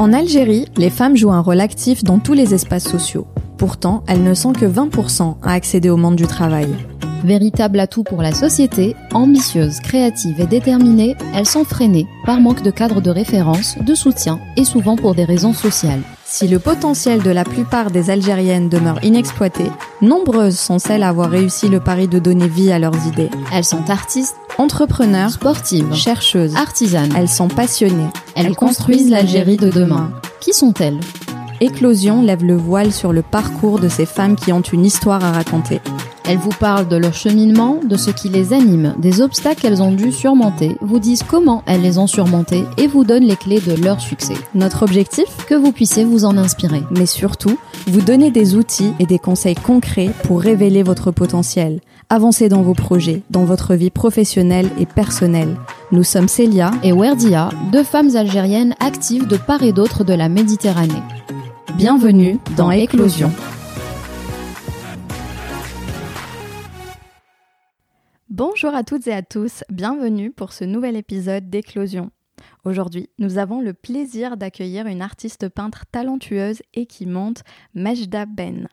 En Algérie, les femmes jouent un rôle actif dans tous les espaces sociaux. Pourtant, elles ne sont que 20% à accéder au monde du travail. Véritable atout pour la société, ambitieuses, créatives et déterminées, elles sont freinées par manque de cadre de référence, de soutien et souvent pour des raisons sociales. Si le potentiel de la plupart des Algériennes demeure inexploité, nombreuses sont celles à avoir réussi le pari de donner vie à leurs idées. Elles sont artistes, Entrepreneurs, sportives, chercheuses, artisanes. elles sont passionnées. Elles construisent l'Algérie de demain. Qui sont-elles Éclosion lève le voile sur le parcours de ces femmes qui ont une histoire à raconter. Elles vous parlent de leur cheminement, de ce qui les anime, des obstacles qu'elles ont dû surmonter, vous disent comment elles les ont surmontés et vous donnent les clés de leur succès. Notre objectif Que vous puissiez vous en inspirer. mais surtout, vous donner des outils et des conseils concrets pour révéler votre potentiel, avancer dans vos projets, dans votre vie professionnelle et personnelle. Nous sommes Célia. Et Werdia, deux femmes algériennes actives de part et d'autre de la Méditerranée. Bienvenue dans Éclosion. Bonjour à toutes et à tous, bienvenue pour ce nouvel épisode d'Éclosion. Aujourd'hui, nous avons le plaisir d'accueillir une artiste peintre talentueuse et qui monte, Mejda Ben.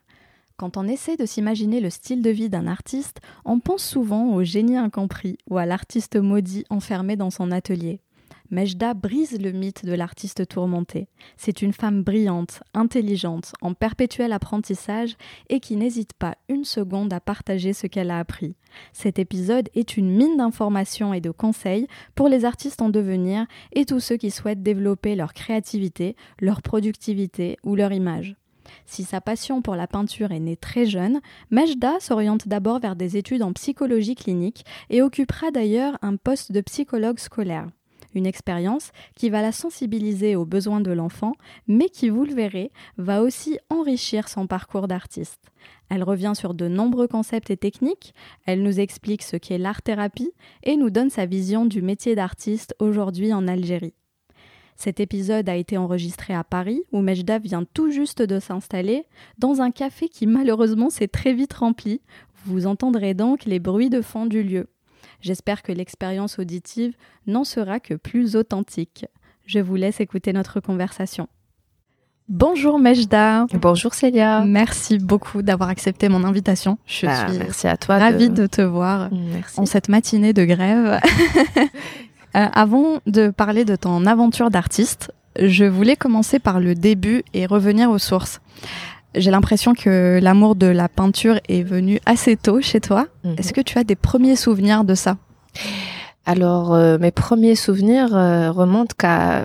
Quand on essaie de s'imaginer le style de vie d'un artiste, on pense souvent au génie incompris ou à l'artiste maudit enfermé dans son atelier. Mejda brise le mythe de l'artiste tourmenté. C'est une femme brillante, intelligente, en perpétuel apprentissage et qui n'hésite pas une seconde à partager ce qu'elle a appris. Cet épisode est une mine d'informations et de conseils pour les artistes en devenir et tous ceux qui souhaitent développer leur créativité, leur productivité ou leur image. Si sa passion pour la peinture est née très jeune, Mejda s'oriente d'abord vers des études en psychologie clinique et occupera d'ailleurs un poste de psychologue scolaire. Une expérience qui va la sensibiliser aux besoins de l'enfant, mais qui, vous le verrez, va aussi enrichir son parcours d'artiste. Elle revient sur de nombreux concepts et techniques, elle nous explique ce qu'est l'art-thérapie et nous donne sa vision du métier d'artiste aujourd'hui en Algérie. Cet épisode a été enregistré à Paris, où Mejda vient tout juste de s'installer, dans un café qui malheureusement s'est très vite rempli. Vous entendrez donc les bruits de fond du lieu. J'espère que l'expérience auditive n'en sera que plus authentique. Je vous laisse écouter notre conversation. Bonjour Mejda. Bonjour Célia. Merci beaucoup d'avoir accepté mon invitation. Je Bah, suis merci à toi. ravie de te voir Merci. en cette matinée de grève. Euh, avant de parler de ton aventure d'artiste, je voulais commencer par le début et revenir aux sources. J'ai l'impression que l'amour de la peinture est venu assez tôt chez toi. Mhm. Est-ce que tu as des premiers souvenirs de ça? Alors, euh, mes premiers souvenirs euh, remontent ca-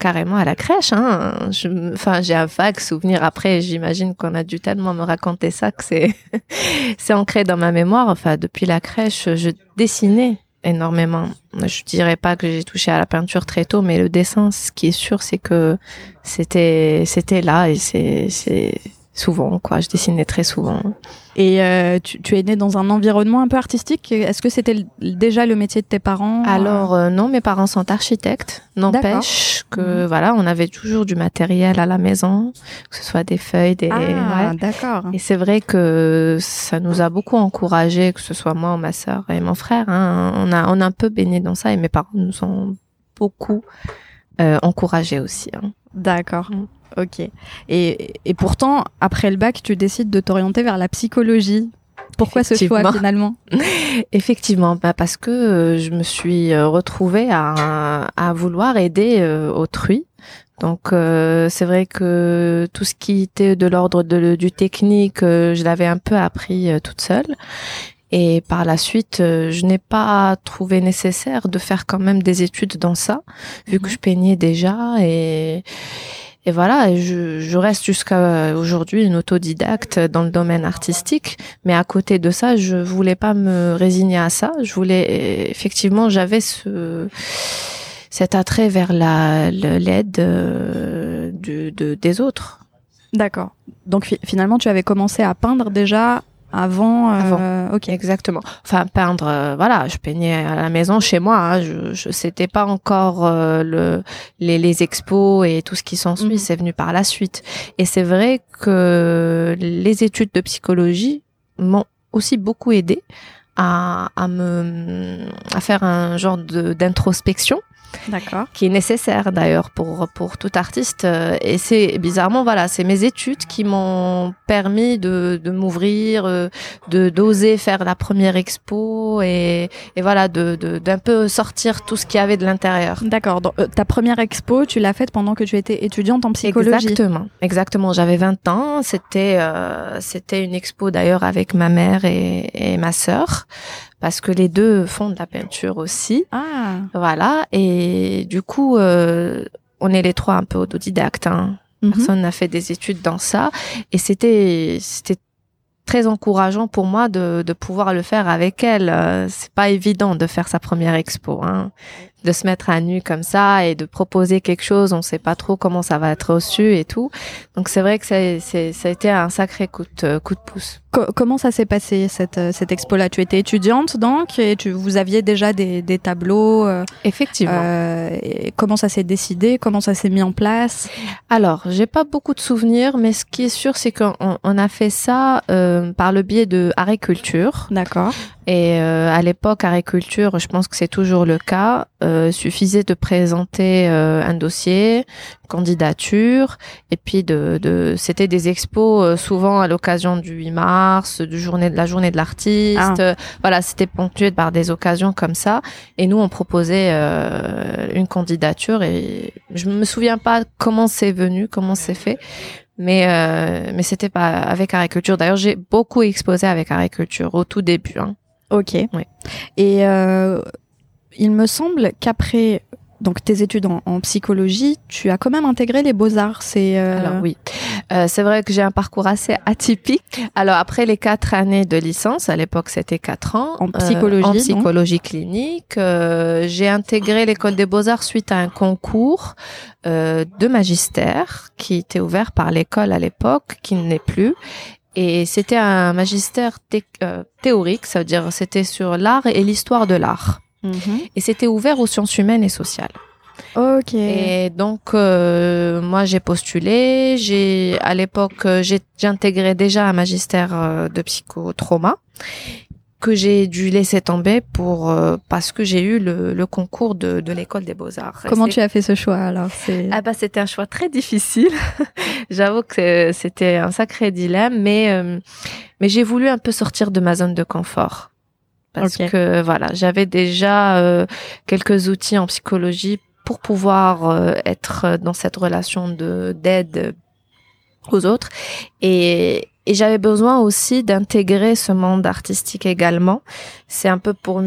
carrément à la crèche. Hein. Je Enfin, j'ai un vague souvenir. Après, j'imagine qu'on a dû tellement me raconter ça que c'est c'est ancré dans ma mémoire. Enfin, depuis la crèche, je dessinais énormément. Je dirais pas que j'ai touché à la peinture très tôt, mais le dessin, ce qui est sûr, c'est que c'était c'était là et c'est c'est souvent quoi. Je dessinais très souvent. Et euh, tu, tu es né dans un environnement un peu artistique. Est-ce que c'était déjà le métier de tes parents Alors euh, non, mes parents sont architectes. N'empêche que Mhm. voilà, on avait toujours du matériel à la maison, que ce soit des feuilles, des. Ah, ouais. d'accord. Et c'est vrai que ça nous a beaucoup encouragés, que ce soit moi ou ma sœur et mon frère. hein. On a on a un peu baigné dans ça et mes parents nous ont beaucoup euh, encouragés aussi. hein. D'accord. Mm. Ok. Et, et pourtant, après le bac, tu décides de t'orienter vers la psychologie. Pourquoi ce choix finalement Effectivement, bah parce que euh, je me suis euh, retrouvée à, à vouloir aider euh, autrui. Donc euh, c'est vrai que tout ce qui était de l'ordre du technique, je l'avais un peu appris toute seule. Et par la suite, je n'ai pas trouvé nécessaire de faire quand même des études dans ça, vu que je peignais déjà et et voilà, je, je reste jusqu'à aujourd'hui une autodidacte dans le domaine artistique. Mais à côté de ça, je voulais pas me résigner à ça. Je voulais effectivement, j'avais ce cet attrait vers la l'aide euh, du- de, des autres. D'accord. Donc fi- finalement, tu avais commencé à peindre déjà avant. euh, Ok. Exactement. Enfin, peindre, euh, voilà, je peignais à la maison chez moi. Hein, je, je c'était pas encore euh, le les, les expos et tout ce qui s'ensuit. Mhm. C'est venu par la suite. Et c'est vrai que les études de psychologie m'ont aussi beaucoup aidé à, à me à faire un genre de d'introspection. Qui est nécessaire d'ailleurs pour pour tout artiste. Euh, Et c'est bizarrement voilà, c'est mes études qui m'ont permis de de m'ouvrir, euh, de d'oser faire la première expo et et voilà de de d'un peu sortir tout ce qu'il y avait de l'intérieur. D'accord. Euh, ta première expo, tu l'as faite pendant que tu étais étudiante en psychologie. Exactement, exactement. J'avais 20 ans. C'était euh, c'était une expo d'ailleurs avec ma mère et, et ma sœur parce que les deux font de la peinture aussi. Ah. Voilà. Et du coup, euh, on est les trois un peu autodidactes. Hein. Mhm. Personne n'a fait des études dans ça. Et c'était c'était très encourageant pour moi de, de pouvoir le faire avec elle. Euh, C'est pas évident de faire sa première expo, hein. De se mettre à nu comme ça et de proposer quelque chose. On sait pas trop comment ça va être reçu et tout. Donc c'est vrai que c'est c'est ça a été un sacré coup de coup de pouce. Co- comment ça s'est passé cette, euh, cette expo-là? Tu étais étudiante donc et tu, vous aviez déjà des, des tableaux. euh, Effectivement. euh, et comment ça s'est décidé? Comment ça s'est mis en place? Alors, j'ai pas beaucoup de souvenirs, mais ce qui est sûr, c'est qu'on on a fait ça euh, par le biais de Agriculture. D'accord. Et euh, à l'époque, Agriculture, je pense que c'est toujours le cas, euh, suffisait de présenter euh, un dossier, candidature, et puis de, de c'était des expos euh, souvent à l'occasion du 8 mars, du journée de la journée de l'artiste. Ah. Voilà, c'était ponctué par des occasions comme ça. Et nous, on proposait euh, une candidature, et je me souviens pas comment c'est venu, comment c'est fait. Mais euh, mais c'était pas avec Agriculture. D'ailleurs, j'ai beaucoup exposé avec Agriculture au tout début. Hein. Ok. Ouais. Et euh, il me semble qu'après donc tes études en, en psychologie, tu as quand même intégré les beaux arts. C'est euh, Alors oui, Euh, c'est vrai que j'ai un parcours assez atypique. Alors après les quatre années de licence, à l'époque c'était quatre ans En euh, psychologie, en donc. psychologie clinique, euh, j'ai intégré l'école des beaux arts suite à un concours euh, de magistère qui était ouvert par l'école à l'époque, qui n'est plus. Et c'était un magistère thé- euh, théorique, ça veut dire c'était sur l'art et l'histoire de l'art. Mhm. Et c'était ouvert aux sciences humaines et sociales. Ok. Et donc, euh, moi, j'ai postulé. J'ai, à l'époque, euh, intégré déjà un magistère euh, de psychotrauma que j'ai dû laisser tomber pour euh, parce que j'ai eu le, le concours de, de l'école des beaux arts. Comment tu as fait ce choix alors? Ah bah c'était un choix très difficile. J'avoue que c'était un sacré dilemme, mais euh, mais j'ai voulu un peu sortir de ma zone de confort parce que voilà, j'avais déjà euh, quelques outils en psychologie pour pouvoir euh, être dans cette relation de d'aide aux autres et et j'avais besoin aussi d'intégrer ce monde artistique également. C'est un peu pour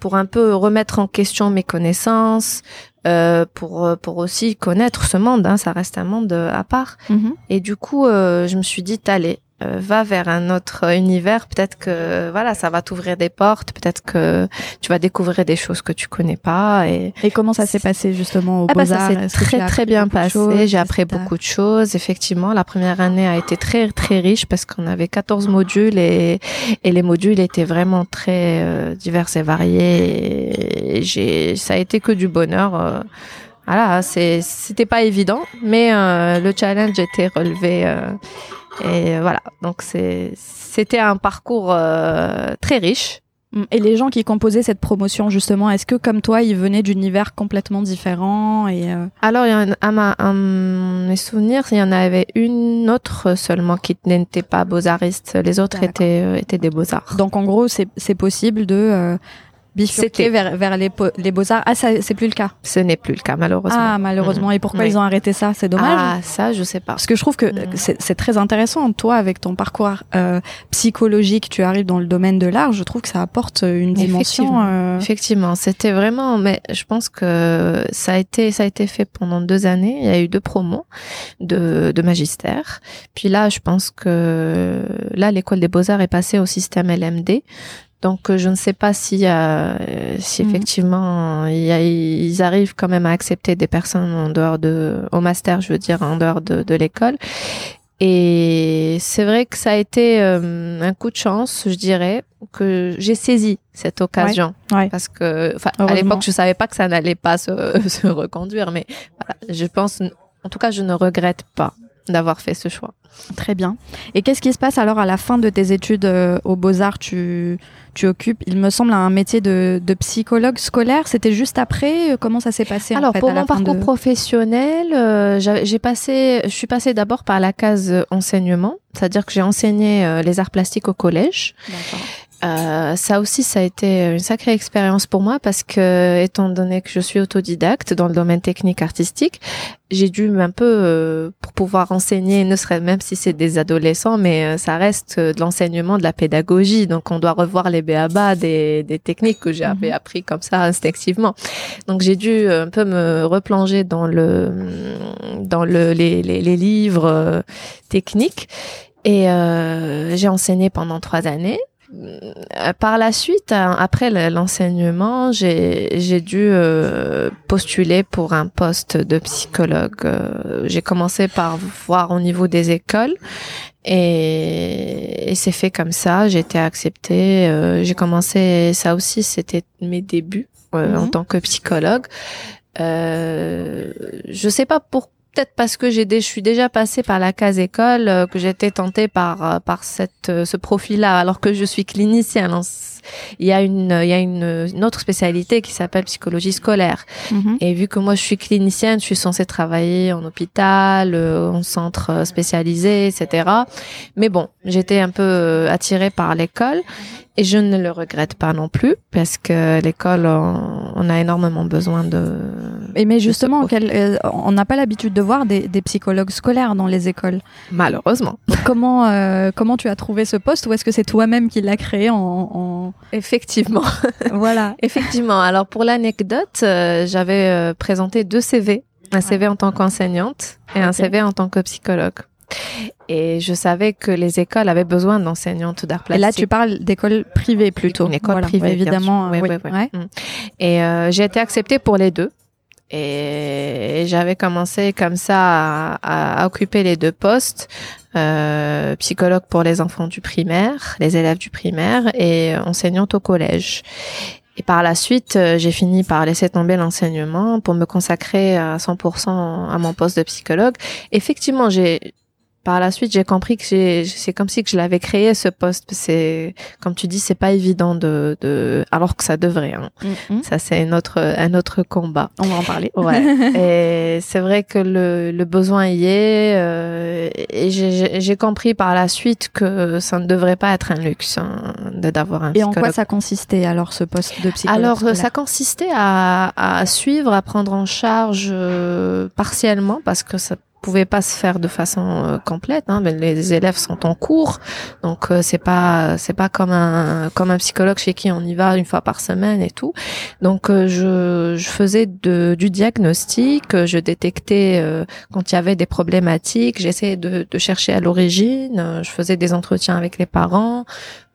pour un peu remettre en question mes connaissances, euh, pour pour aussi connaître ce monde. Hein, ça reste un monde euh, à part. Mhm. Et du coup, euh, je me suis dit, allez, euh, va vers un autre univers. Peut-être que voilà, ça va t'ouvrir des portes. Peut-être que tu vas découvrir des choses que tu connais pas. Et Et comment ça s'est passé justement au ah bah, Beaux-Arts? ça s'est très très bien passé. J'ai appris beaucoup de choses. Effectivement, la première année a été très très riche parce qu'on avait 14 modules et, et les modules étaient vraiment très euh, divers et variés. Et j'ai, ça a été que du bonheur. euh, voilà, c'était pas évident, mais euh, le challenge était relevé. euh, et voilà, donc c'était un parcours euh, très riche. Mm. Et les gens qui composaient cette promotion justement, est-ce que comme toi, ils venaient d'univers complètement différents et euh, Alors, il y en a, à, ma, à mes souvenirs, il y en avait une autre seulement qui n'était pas beaux-artiste. Les autres étaient, euh, étaient des beaux-arts. donc en gros, c'est c'est possible de C'était. vers, vers les, beaux-arts. Ah, ça c'est plus le cas. Ce n'est plus le cas, malheureusement. Ah, malheureusement. Et pourquoi Oui. ils ont arrêté ça? C'est dommage. Ah, ça, je sais pas. Parce que je trouve que Mm. c'est très intéressant, toi, avec ton parcours euh, psychologique, tu arrives dans le domaine de l'art, je trouve que ça apporte une dimension. Effectivement. euh, Effectivement, c'était vraiment, mais je pense que ça a été, ça a été fait pendant deux années. Il y a eu deux promos de, de magistère. Puis là, je pense que là, l'école des beaux arts est passée au système LMD. Donc, euh, je ne sais pas si, euh, si Mhm. effectivement, il y a- ils arrivent quand même à accepter des personnes en dehors de, au master, je veux dire, en dehors de, de l'école. Et c'est vrai que ça a été euh, un coup de chance, je dirais, que j'ai saisi cette occasion. ouais. Parce que, à l'époque, je savais pas que ça n'allait pas se, se reconduire, mais voilà, je pense, en tout cas, je ne regrette pas. D'avoir fait ce choix. Très bien. Et qu'est-ce qui se passe alors à la fin de tes études euh, aux Beaux-Arts? Tu, tu occupes, il me semble, un métier de, de psychologue scolaire. C'était juste après? Comment ça s'est passé Alors, en fait, pour à mon parcours de... professionnel, euh, j'ai j'ai passé, je suis passée d'abord par la case euh, enseignement, c'est-à-dire que j'ai enseigné euh, les arts plastiques au collège. D'accord. Euh, ça aussi, ça a été une sacrée expérience pour moi parce que, étant donné que je suis autodidacte dans le domaine technique artistique, j'ai dû un peu, euh, pour pouvoir enseigner, ne serait même si c'est des adolescents, mais euh, ça reste euh, de l'enseignement, de la pédagogie. Donc, on doit revoir les béabas des, des techniques que j'avais Mhm. appris comme ça instinctivement. Donc, j'ai dû un peu me replonger dans le, dans le, les, les, les livres techniques. Et euh, j'ai enseigné pendant trois années. Euh, Par la suite, euh, après le- l'enseignement, j'ai dû euh, postuler pour un poste de psychologue. Euh, J'ai commencé par voir au niveau des écoles et, et c'est fait comme ça. J'ai été acceptée. Euh, j'ai commencé, ça aussi, c'était mes débuts euh, en Mhm. tant que psychologue. Euh, je sais pas pour peut-être parce que j'ai je suis déjà passée par la case école euh, que été tentée par euh, par cette euh, ce profil-là alors que je suis clinicienne. hein. Il y a une il y a une, une autre spécialité qui s'appelle psychologie scolaire. Mhm. Et vu que moi je suis clinicienne, je suis censée travailler en hôpital, euh, en centre spécialisé, etc. Mais bon, j'étais un peu attirée par l'école et je ne le regrette pas non plus parce que l'école, on, a énormément besoin de. Et mais justement, euh, on n'a pas l'habitude de voir des, des psychologues scolaires dans les écoles. Malheureusement. Comment, euh, comment tu as trouvé ce poste ou est-ce que c'est toi-même qui l'as créé en, en... Effectivement. Voilà. Effectivement. Alors pour l'anecdote, euh, j'avais euh, présenté deux CV, un CV en tant qu'enseignante et un. CV en tant que psychologue. Et je savais que les écoles avaient besoin d'enseignantes d'art Et plastique. là, tu parles d'école privée plutôt. Une école Voilà. privée, Ouais, évidemment. euh, Oui, oui. oui, oui. Ouais. Mm. Et euh, j'ai été acceptée pour les deux. Et j'avais commencé comme ça à, à occuper les deux postes, euh, psychologue pour les enfants du primaire, les élèves du primaire, et enseignante au collège. Et par la suite, euh, j'ai fini par laisser tomber l'enseignement pour me consacrer à 100% à mon poste de psychologue. Effectivement, j'ai par la suite, j'ai compris que c'est comme si que je l'avais créé ce poste. C'est, comme tu dis, c'est pas évident de, de, alors que ça devrait. Hein. Mhm. Ça, c'est un autre, un autre combat. On va en parler. Ouais. et c'est vrai que le, le besoin y est. euh, et j'ai- compris par la suite que ça ne devrait pas être un luxe hein, d'avoir un Et en quoi ça consistait alors ce poste de psychologue Alors, euh, scolaire ça consistait à, à suivre, à prendre en charge euh, partiellement parce que ça pouvait pas se faire de façon euh, complète. Hein, mais les élèves sont en cours, donc euh, c'est pas c'est pas comme un comme un psychologue chez qui on y va une fois par semaine et tout. Donc euh, je je faisais de, du diagnostic, je détectais euh, quand il y avait des problématiques, j'essayais de, de chercher à l'origine, je faisais des entretiens avec les parents,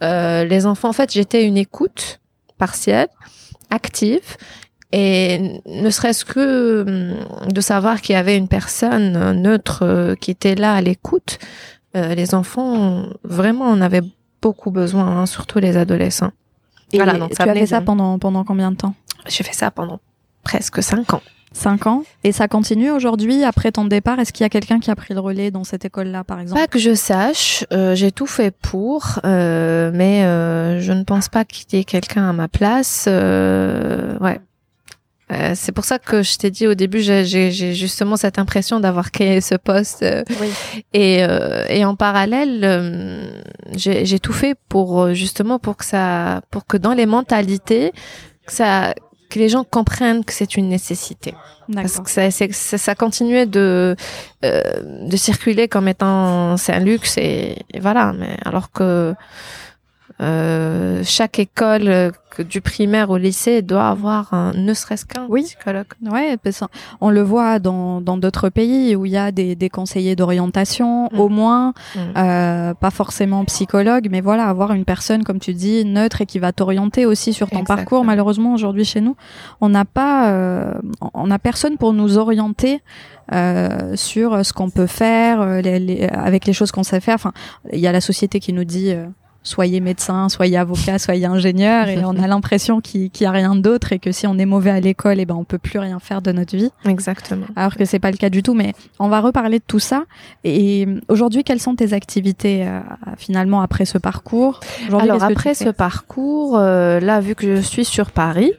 euh, les enfants. En fait, j'étais une écoute partielle, active. Et ne serait-ce que hum, de savoir qu'il y avait une personne neutre euh, qui était là à l'écoute, euh, les enfants, vraiment, en avaient beaucoup besoin, hein, surtout les adolescents. Et Voilà, donc ça tu as fait ça pendant, pendant combien de temps? J'ai fait ça pendant presque cinq ans. Cinq ans? Et ça continue aujourd'hui après ton départ? Est-ce qu'il y a quelqu'un qui a pris le relais dans cette école-là, par exemple? Pas que je sache, euh, j'ai tout fait pour, euh, mais euh, je ne pense pas qu'il y ait quelqu'un à ma place. euh, ouais. Euh, c'est pour ça que je t'ai dit au début, j'ai justement cette impression d'avoir créé ce poste. euh, Oui. et, euh, et en parallèle, euh, j'ai tout fait pour justement pour que ça, pour que dans les mentalités, que ça, que les gens comprennent que c'est une nécessité. Parce que ça, ça, ça continuait de euh, de circuler comme étant c'est un luxe et, et voilà. Mais alors que euh, chaque école, euh, du primaire au lycée, doit avoir un, ne serait-ce qu'un Oui. psychologue. Ouais, on le voit dans dans d'autres pays où il y a des, des conseillers d'orientation, Mm. au moins, Mm. euh, pas forcément psychologue, mais voilà, avoir une personne, comme tu dis, neutre et qui va t'orienter aussi sur ton Exactement. parcours. Malheureusement, aujourd'hui chez nous, on n'a pas, euh, on n'a personne pour nous orienter euh, sur ce qu'on peut faire, euh, les- les- avec les choses qu'on sait faire. Enfin, il y a la société qui nous dit. Soyez médecin, soyez avocat, soyez ingénieur, et on a l'impression qu'il n'y a rien d'autre et que si on est mauvais à l'école, et eh ben on peut plus rien faire de notre vie. Exactement. Alors que c'est pas le cas du tout. Mais on va reparler de tout ça. Et aujourd'hui, quelles sont tes activités euh, finalement après ce parcours? Alors après ce parcours, euh, là vu que je suis sur Paris,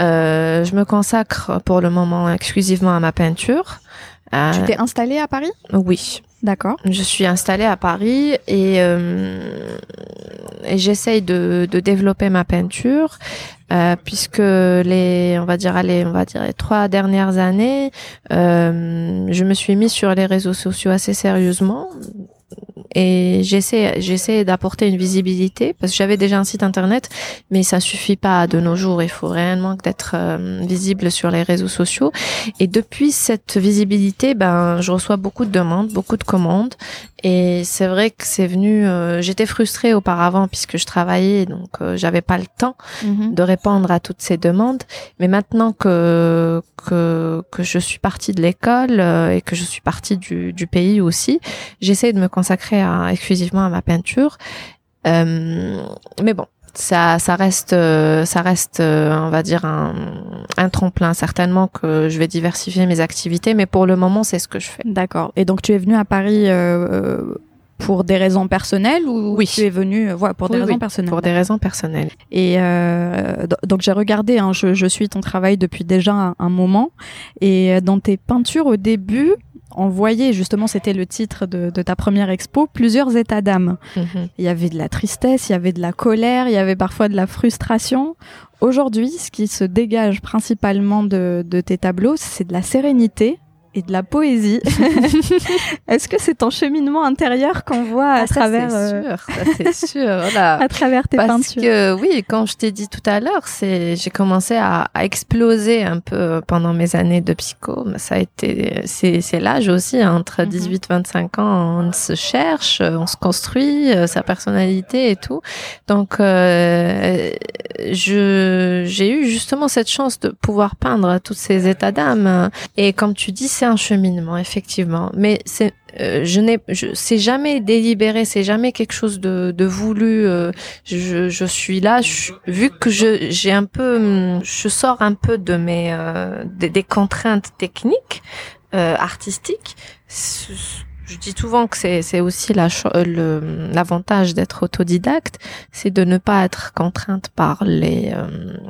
euh, je me consacre pour le moment exclusivement à ma peinture. tu t'es installée à Paris? Oui. D'accord. Je suis installée à Paris et, euh, j'essaye de, de, développer ma peinture euh, puisque les, on va dire, allez, on va dire les trois dernières années, euh, je me suis mise sur les réseaux sociaux assez sérieusement et j'essaie j'essaie d'apporter une visibilité parce que j'avais déjà un site internet mais ça suffit pas de nos jours il faut réellement d'être euh, visible sur les réseaux sociaux et depuis cette visibilité ben je reçois beaucoup de demandes beaucoup de commandes et c'est vrai que c'est venu. Euh, j'étais frustrée auparavant puisque je travaillais, donc euh, j'avais pas le temps mhm. de répondre à toutes ces demandes. Mais maintenant que que, que je suis partie de l'école euh, et que je suis partie du, du pays aussi, j'essaie de me consacrer à, exclusivement à ma peinture. mais bon, ça, ça reste, ça reste, on va dire un, un tremplin. Certainement que je vais diversifier mes activités, mais pour le moment, c'est ce que je fais. D'accord. Et donc, tu es venu à Paris euh, pour des raisons personnelles ou oui. tu es venu voilà, pour des raisons personnelles Pour des raisons personnelles. Et euh, donc j'ai regardé, hein, je, je, suis ton travail depuis déjà un, un, moment, et dans tes peintures au début, on voyait justement, c'était le titre de, ta première expo, plusieurs états d'âme. Mhm. Il y avait de la tristesse, il y avait de la colère, il y avait parfois de la frustration. Aujourd'hui, ce qui se dégage principalement de tes tableaux, c'est de la sérénité, et de la poésie. Est-ce que c'est ton cheminement intérieur qu'on voit à ah, travers ça, c'est sûr, ça c'est sûr, voilà. à travers tes Parce peintures? que oui, quand je t'ai dit tout à l'heure, c'est j'ai commencé à, à, exploser un peu pendant mes années de psycho. Ça a été c'est c'est l'âge aussi hein, entre 18 mhm. 25 ans, on se cherche, on se construit euh, sa personnalité et tout. Donc euh, je j'ai eu justement cette chance de pouvoir peindre tous ces états d'âme et comme tu dis, c'est un cheminement, effectivement. Mais c'est, euh, je n'ai, c'est jamais délibéré, c'est jamais quelque chose de, de voulu. Euh, je, je, suis là, vu que je, j'ai un peu, hum, je sors un peu de mes, euh, des, contraintes techniques, artistiques. Je dis souvent que c'est, c'est aussi la, le, l'avantage d'être autodidacte, c'est de ne pas être contrainte par les,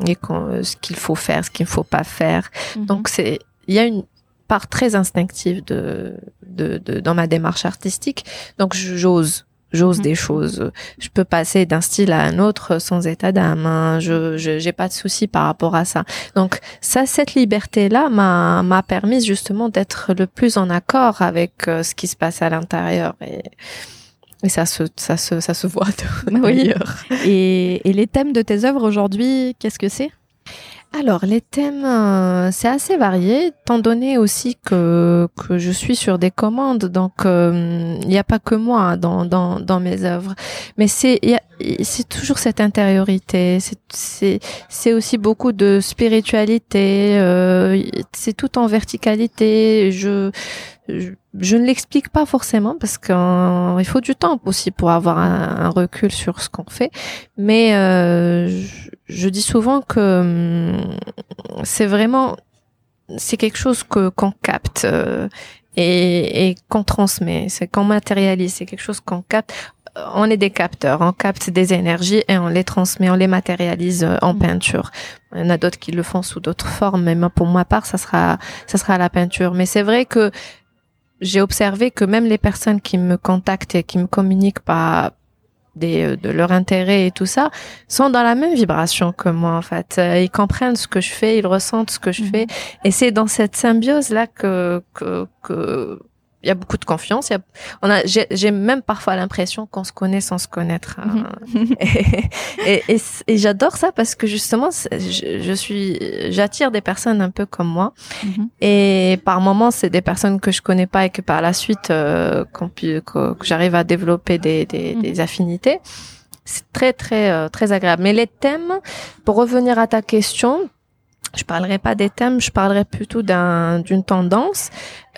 les ce qu'il faut faire, ce qu'il ne faut pas faire. Mm-hmm. Donc c'est, il y a une, part très instinctive de, de, de dans ma démarche artistique. Donc j'ose j'ose mhm. des choses. Je peux passer d'un style à un autre sans état d'âme. Hein. Je j'ai pas de souci par rapport à ça. Donc ça, cette liberté là m'a m'a permis justement d'être le plus en accord avec euh, ce qui se passe à l'intérieur et et ça se, ça se, ça se voit d'ailleurs. Et, et les thèmes de tes œuvres aujourd'hui, qu'est-ce que c'est? Alors, les thèmes, euh, c'est assez varié, étant donné aussi que, que je suis sur des commandes, donc euh, il n'y a pas que moi dans, dans, dans mes œuvres. Mais c'est c'est toujours cette intériorité, c'est aussi beaucoup de spiritualité, euh, c'est tout en verticalité. Je, je, ne l'explique pas forcément parce qu'il faut du temps aussi pour avoir un, recul sur ce qu'on fait. Mais euh, je, dis souvent que hum, c'est vraiment c'est quelque chose que qu'on capte euh, et, et qu'on transmet, c'est qu'on matérialise, c'est quelque chose qu'on capte on est des capteurs, on capte des énergies et on les transmet, on les matérialise euh, en mm. peinture. Il y en a d'autres qui le font sous d'autres formes, mais pour ma part, ça sera, ça sera la peinture. Mais c'est vrai que j'ai observé que même les personnes qui me contactent et qui me communiquent pas des, euh, de leur intérêt et tout ça, sont dans la même vibration que moi en fait. Euh, ils comprennent ce que je fais, ils ressentent ce que je mm. fais, et c'est dans cette symbiose là que que, que il y a beaucoup de confiance. Y a, on a, j'ai même parfois l'impression qu'on se connaît sans se connaître. Hein. Mhm. et, et, et, j'adore ça parce que justement, je, je suis, j'attire des personnes un peu comme moi. Mhm. Et par moments, c'est des personnes que je connais pas et que par la suite, euh, que, que j'arrive à développer des, des, mhm. des affinités. C'est très très euh, très agréable. Mais les thèmes, pour revenir à ta question, je parlerai pas des thèmes, je parlerai plutôt d'une tendance.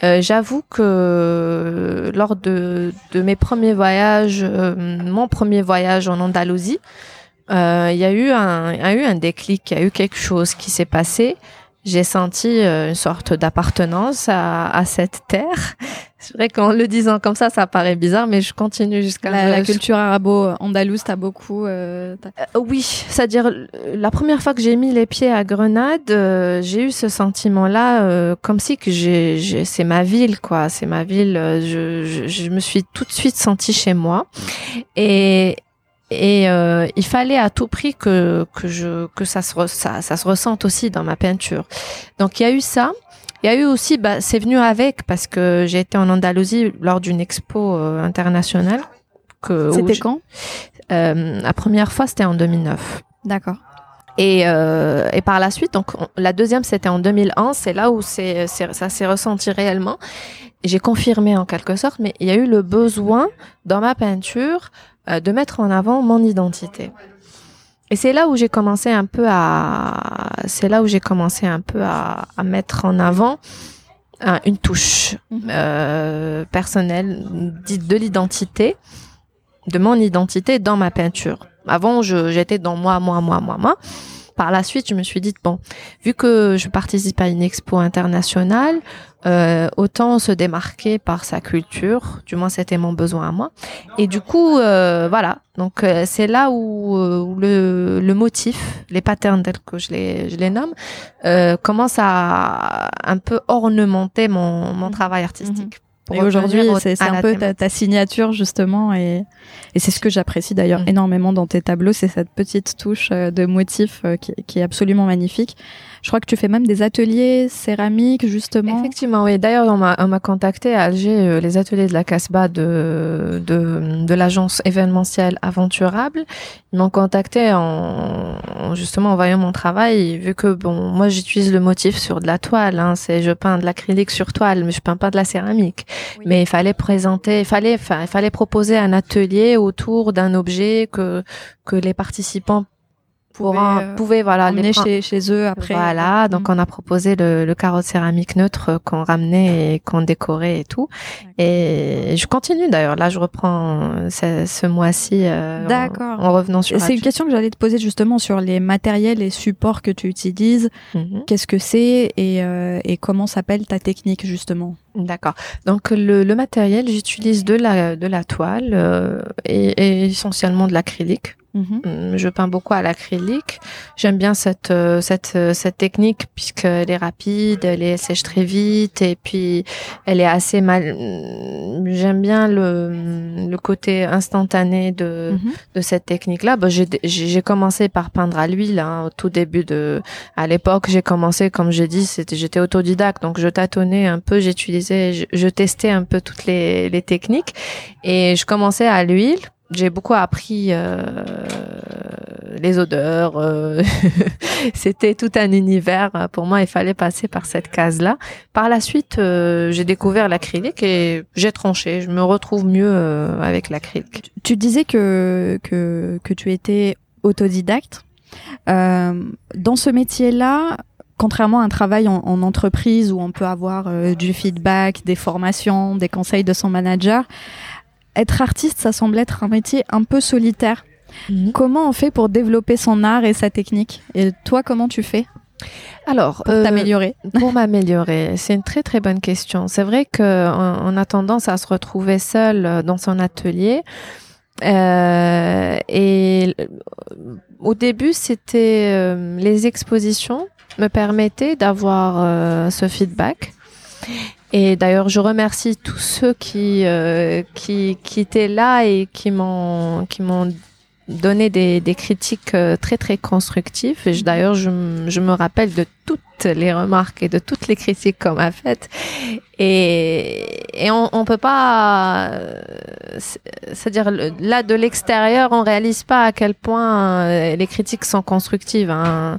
Euh, J'avoue que lors de, de mes premiers voyages, euh, mon premier voyage en Andalousie, euh, il y a eu un, a eu un déclic, il y a eu quelque chose qui s'est passé j'ai senti euh, une sorte d'appartenance à, à, cette terre. C'est vrai qu'en le disant comme ça, ça paraît bizarre, mais je continue jusqu'à la, la, culture arabo-andalouse. T'as beaucoup. Euh, euh, oui, c'est-à-dire la première fois que j'ai mis les pieds à Grenade, euh, j'ai eu ce sentiment-là, euh, comme si que j'ai, c'est ma ville, quoi. C'est ma ville. Je, je, je, me suis tout de suite sentie chez moi, et et euh, il fallait à tout prix que que je que ça se ça, ça se ressente aussi dans ma peinture. Donc il y a eu ça. Il y a eu aussi, bah, c'est venu avec parce que j'ai été en Andalousie lors d'une expo euh, internationale. Que c'était quand? euh, La première fois, c'était en 2009. D'accord. Et, euh, et par la suite, donc la deuxième, c'était en 2001. C'est là où c'est, ça s'est ressenti réellement. J'ai confirmé en quelque sorte, mais il y a eu le besoin dans ma peinture euh, de mettre en avant mon identité. Et c'est là où j'ai commencé un peu à, c'est là où j'ai commencé un peu à, à mettre en avant euh, une touche mhm. euh, personnelle dite de l'identité, de mon identité dans ma peinture. Avant, j'étais dans moi, moi, moi, moi, moi. Par la suite, je me suis dit bon, vu que je participe à une expo internationale, euh, autant se démarquer par sa culture. Du moins, c'était mon besoin à moi. Et du coup, euh, voilà. Donc, euh, c'est là où, euh, où le, le, motif, les patterns tels que je les, je les nomme, euh, commence à un peu ornementer mon, mon travail artistique. Et aujourd'hui, c'est un peu ta, ta, signature justement, et, et c'est ce que j'apprécie d'ailleurs mm. énormément dans tes tableaux, c'est cette petite touche euh, de motif qui, qui, est absolument magnifique. Je crois que tu fais même des ateliers céramiques justement. Effectivement, oui. D'ailleurs, on m'a contacté à Alger euh, les ateliers de la Casbah de de, de l'agence événementielle Aventurable. Ils m'ont contacté en, justement en voyant mon travail, vu que bon, moi j'utilise le motif sur de la toile. Hein, c'est je peins de l'acrylique sur toile, mais je peins pas de la céramique. Mais il fallait présenter, il fallait, enfin, il fallait proposer un atelier autour d'un objet que que les participants pouvaient, pouvaient voilà emmener chez, chez eux après. Voilà, donc mm. on a proposé le, le carreau de céramique neutre qu'on ramenait et qu'on décorait et tout. Et je continue d'ailleurs. Là, je reprends ce, ce mois-ci. Euh, D'accord. En, revenant sur. C'est une question que j'allais te poser justement sur les matériels et supports que tu utilises. Mm-hmm. Qu'est-ce que c'est et, euh, et comment s'appelle ta technique justement? D'accord. Donc le, le matériel, j'utilise de la de la toile euh, et, et, essentiellement de l'acrylique. Mm-hmm. Je peins beaucoup à l'acrylique. J'aime bien cette euh, cette euh, cette technique puisqu'elle est rapide, elle est sèche très vite et puis elle est assez mal. J'aime bien le le côté instantané de mm-hmm. de cette technique là. Bah, j'ai commencé par peindre à l'huile hein, au tout début de à l'époque. J'ai commencé comme j'ai dit, j'étais autodidacte donc je tâtonnais un peu, j'utilisais, je, je testais un peu toutes les les techniques et je commençais à l'huile j'ai beaucoup appris euh, les odeurs. Euh, C'était tout un univers. Pour moi, il fallait passer par cette case-là. Par la suite, euh, j'ai découvert l'acrylique et j'ai tranché. Je me retrouve mieux euh, avec l'acrylique. Tu disais que, que, que tu étais autodidacte. Euh, dans ce métier-là, contrairement à un travail en, en, entreprise où on peut avoir du feedback, des formations, des conseils de son manager, être artiste, ça semble être un métier un peu solitaire. Mhm. Comment on fait pour développer son art et sa technique? Et toi, comment tu fais? Alors, pour t'améliorer Pour m'améliorer, c'est une très très bonne question. C'est vrai qu'on on a tendance à se retrouver seul euh, dans son atelier. Euh, et au début, c'était euh, les expositions me permettaient d'avoir euh, ce feedback. Et d'ailleurs, je remercie tous ceux qui, euh, qui, qui étaient là et qui m'ont, qui m'ont donné des, des critiques euh, très très constructives. D'ailleurs, je, je me rappelle de toutes les remarques et de toutes les critiques qu'on m'a faites. Et, et on, on peut pas, euh, c'est-à-dire là de l'extérieur, on réalise pas à quel point les critiques sont constructives. Hein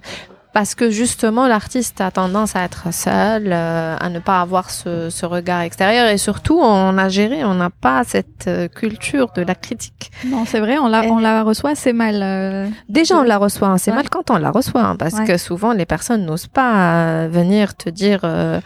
parce que justement l'artiste a tendance à être seul, euh, à ne pas avoir ce, ce, regard extérieur et surtout on a géré, on n'a pas cette euh, culture de la critique. Non, c'est vrai, on la, on la reçoit assez mal. Euh, Déjà on la reçoit assez ouais. mal quand on la reçoit hein, parce ouais. que souvent les personnes n'osent pas venir te dire que,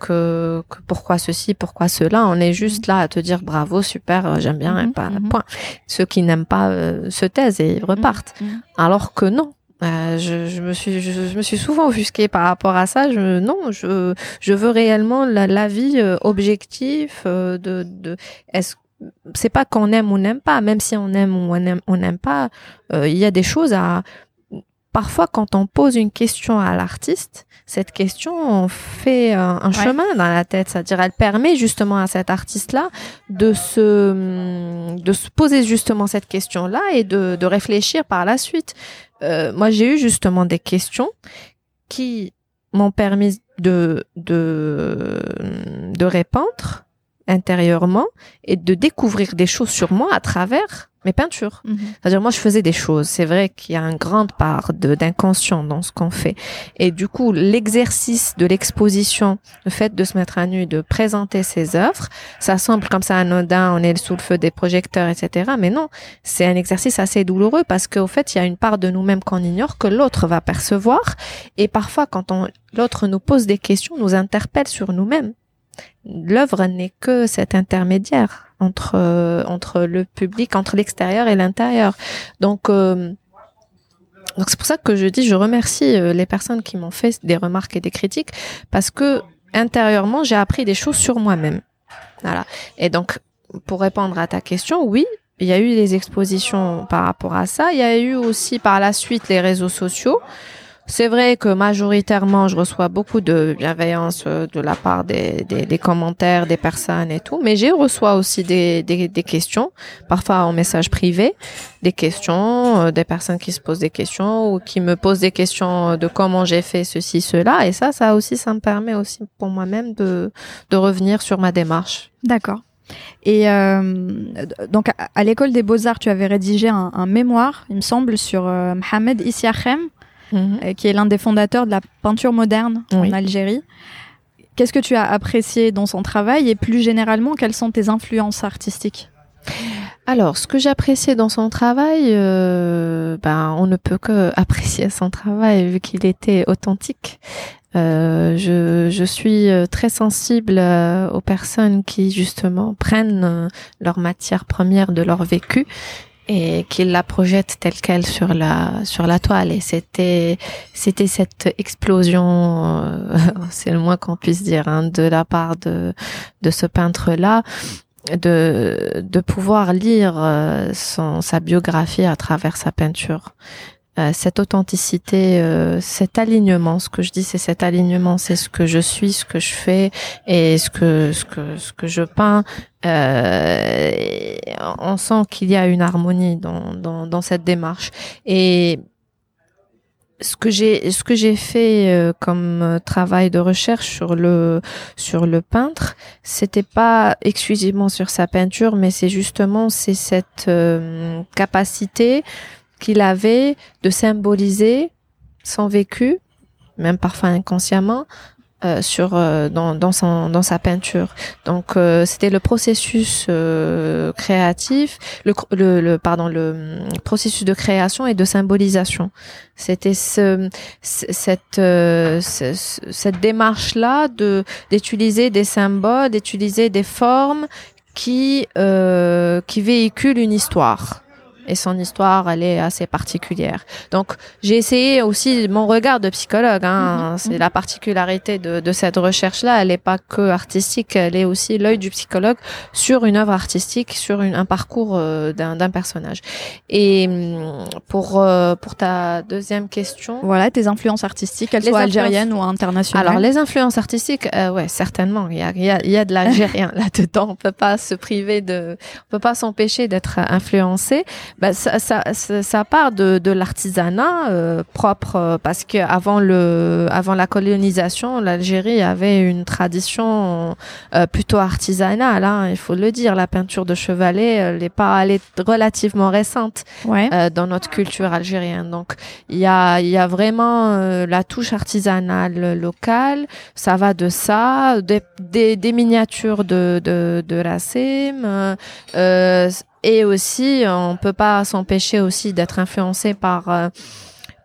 que, pourquoi ceci, pourquoi cela. On est juste là à te dire bravo, super, j'aime bien, mm -hmm, pas, mm -hmm. point. Ceux qui n'aiment pas se taisent et repartent. Mm -hmm. Alors que non, euh, je, je, me suis, je, je, me suis souvent offusquée par rapport à ça. Je, non, je, je veux réellement l'avis la euh, objectif euh, de, de est-ce c'est pas qu'on aime ou n'aime pas, même si on aime ou on n'aime on n'aime pas, euh, il y a des choses à parfois quand on pose une question à l'artiste, cette question fait un, un ouais. chemin dans la tête, c'est-à-dire elle permet justement à cet artiste-là de se de se poser justement cette question-là et de, de réfléchir par la suite. Euh, moi, j'ai eu justement des questions qui m'ont permis de, de, de répondre intérieurement et de découvrir des choses sur moi à travers mes peintures. Mm -hmm. C'est-à-dire moi je faisais des choses. C'est vrai qu'il y a une grande part d'inconscient dans ce qu'on fait. Et du coup l'exercice de l'exposition, le fait de se mettre à nu, de présenter ses œuvres, ça semble comme ça anodin, on est sous le feu des projecteurs, etc. Mais non, c'est un exercice assez douloureux parce qu'au fait il y a une part de nous-mêmes qu'on ignore que l'autre va percevoir. Et parfois quand on l'autre nous pose des questions, nous interpelle sur nous-mêmes l'œuvre n'est que cet intermédiaire entre euh, entre le public, entre l'extérieur et l'intérieur. Donc euh, donc c'est pour ça que je dis je remercie euh, les personnes qui m'ont fait des remarques et des critiques parce que intérieurement j'ai appris des choses sur moi-même. Voilà. Et donc pour répondre à ta question, oui, il y a eu des expositions par rapport à ça. Il y a eu aussi par la suite les réseaux sociaux. C'est vrai que majoritairement, je reçois beaucoup de bienveillance de la part des, des, des commentaires des personnes et tout, mais j'ai reçois aussi des, des, des, questions, parfois en message privé, des questions, euh, des personnes qui se posent des questions ou qui me posent des questions de comment j'ai fait ceci, cela, et ça, ça aussi, ça me permet aussi pour moi-même de, de revenir sur ma démarche. D'accord. Et euh, donc à, à l'école des beaux-arts, tu avais rédigé un, un, mémoire, il me semble, sur euh, Mohamed Issiachem, Mmh. qui est l'un des fondateurs de la peinture moderne oui. en Algérie. Qu'est-ce que tu as apprécié dans son travail et plus généralement, quelles sont tes influences artistiques? Alors, ce que j'appréciais dans son travail, euh, ben, on ne peut que apprécier son travail vu qu'il était authentique. Euh, je, je, suis très sensible euh, aux personnes qui justement prennent euh, leur matière première de leur vécu et qu'il la projette telle quelle sur la sur la toile. Et c'était c'était cette explosion euh, c'est le moins qu'on puisse dire hein, de la part de de ce peintre là de de pouvoir lire euh, son sa biographie à travers sa peinture euh, cette authenticité, euh, cet alignement. Ce que je dis, c'est cet alignement, c'est ce que je suis, ce que je fais et ce que ce que ce que je peins. Euh, on sent qu'il y a une harmonie dans, dans, dans cette démarche. Et ce que j'ai ce que j'ai fait euh, comme travail de recherche sur le sur le peintre c'était pas exclusivement sur sa peinture mais c'est justement c'est cette euh, capacité qu'il avait de symboliser son vécu, même parfois inconsciemment, euh, sur euh, dans dans, son, dans sa peinture. Donc euh, c'était le processus euh, créatif, le, le, pardon le processus de création et de symbolisation. C'était ce, cette euh, ce, cette démarche là de d'utiliser des symboles, d'utiliser des formes qui qui véhiculent une histoire et son histoire, elle est assez particulière. Donc, j'ai essayé aussi mon regard de psychologue. Hein, mm -hmm. C'est la particularité de, de cette recherche-là. Elle n'est pas que artistique, elle est aussi l'œil du psychologue sur une œuvre artistique, sur une, un parcours euh, d'un personnage. Et mm, pour euh, pour ta deuxième question, voilà tes influences artistiques, qu'elles soient algériennes ou internationales. Alors, les influences artistiques, euh, ouais, certainement. Il y a il y a, y a de l'algérien là-dedans. On peut pas se priver de, on peut pas s'empêcher d'être influencé bah, ça, ça, ça, part de, de l'artisanat euh, propre euh, parce que avant le, avant la colonisation, l'Algérie avait une tradition euh, plutôt artisanale. Hein, il faut le dire, la peinture de chevalet, elle est pas, elle est relativement récente dans notre culture algérienne. Donc il y a, il y a vraiment la touche artisanale locale. Ça va de ça, des, des, des miniatures de de, de racine. Euh, et aussi, on peut pas s'empêcher aussi d'être influencé par euh,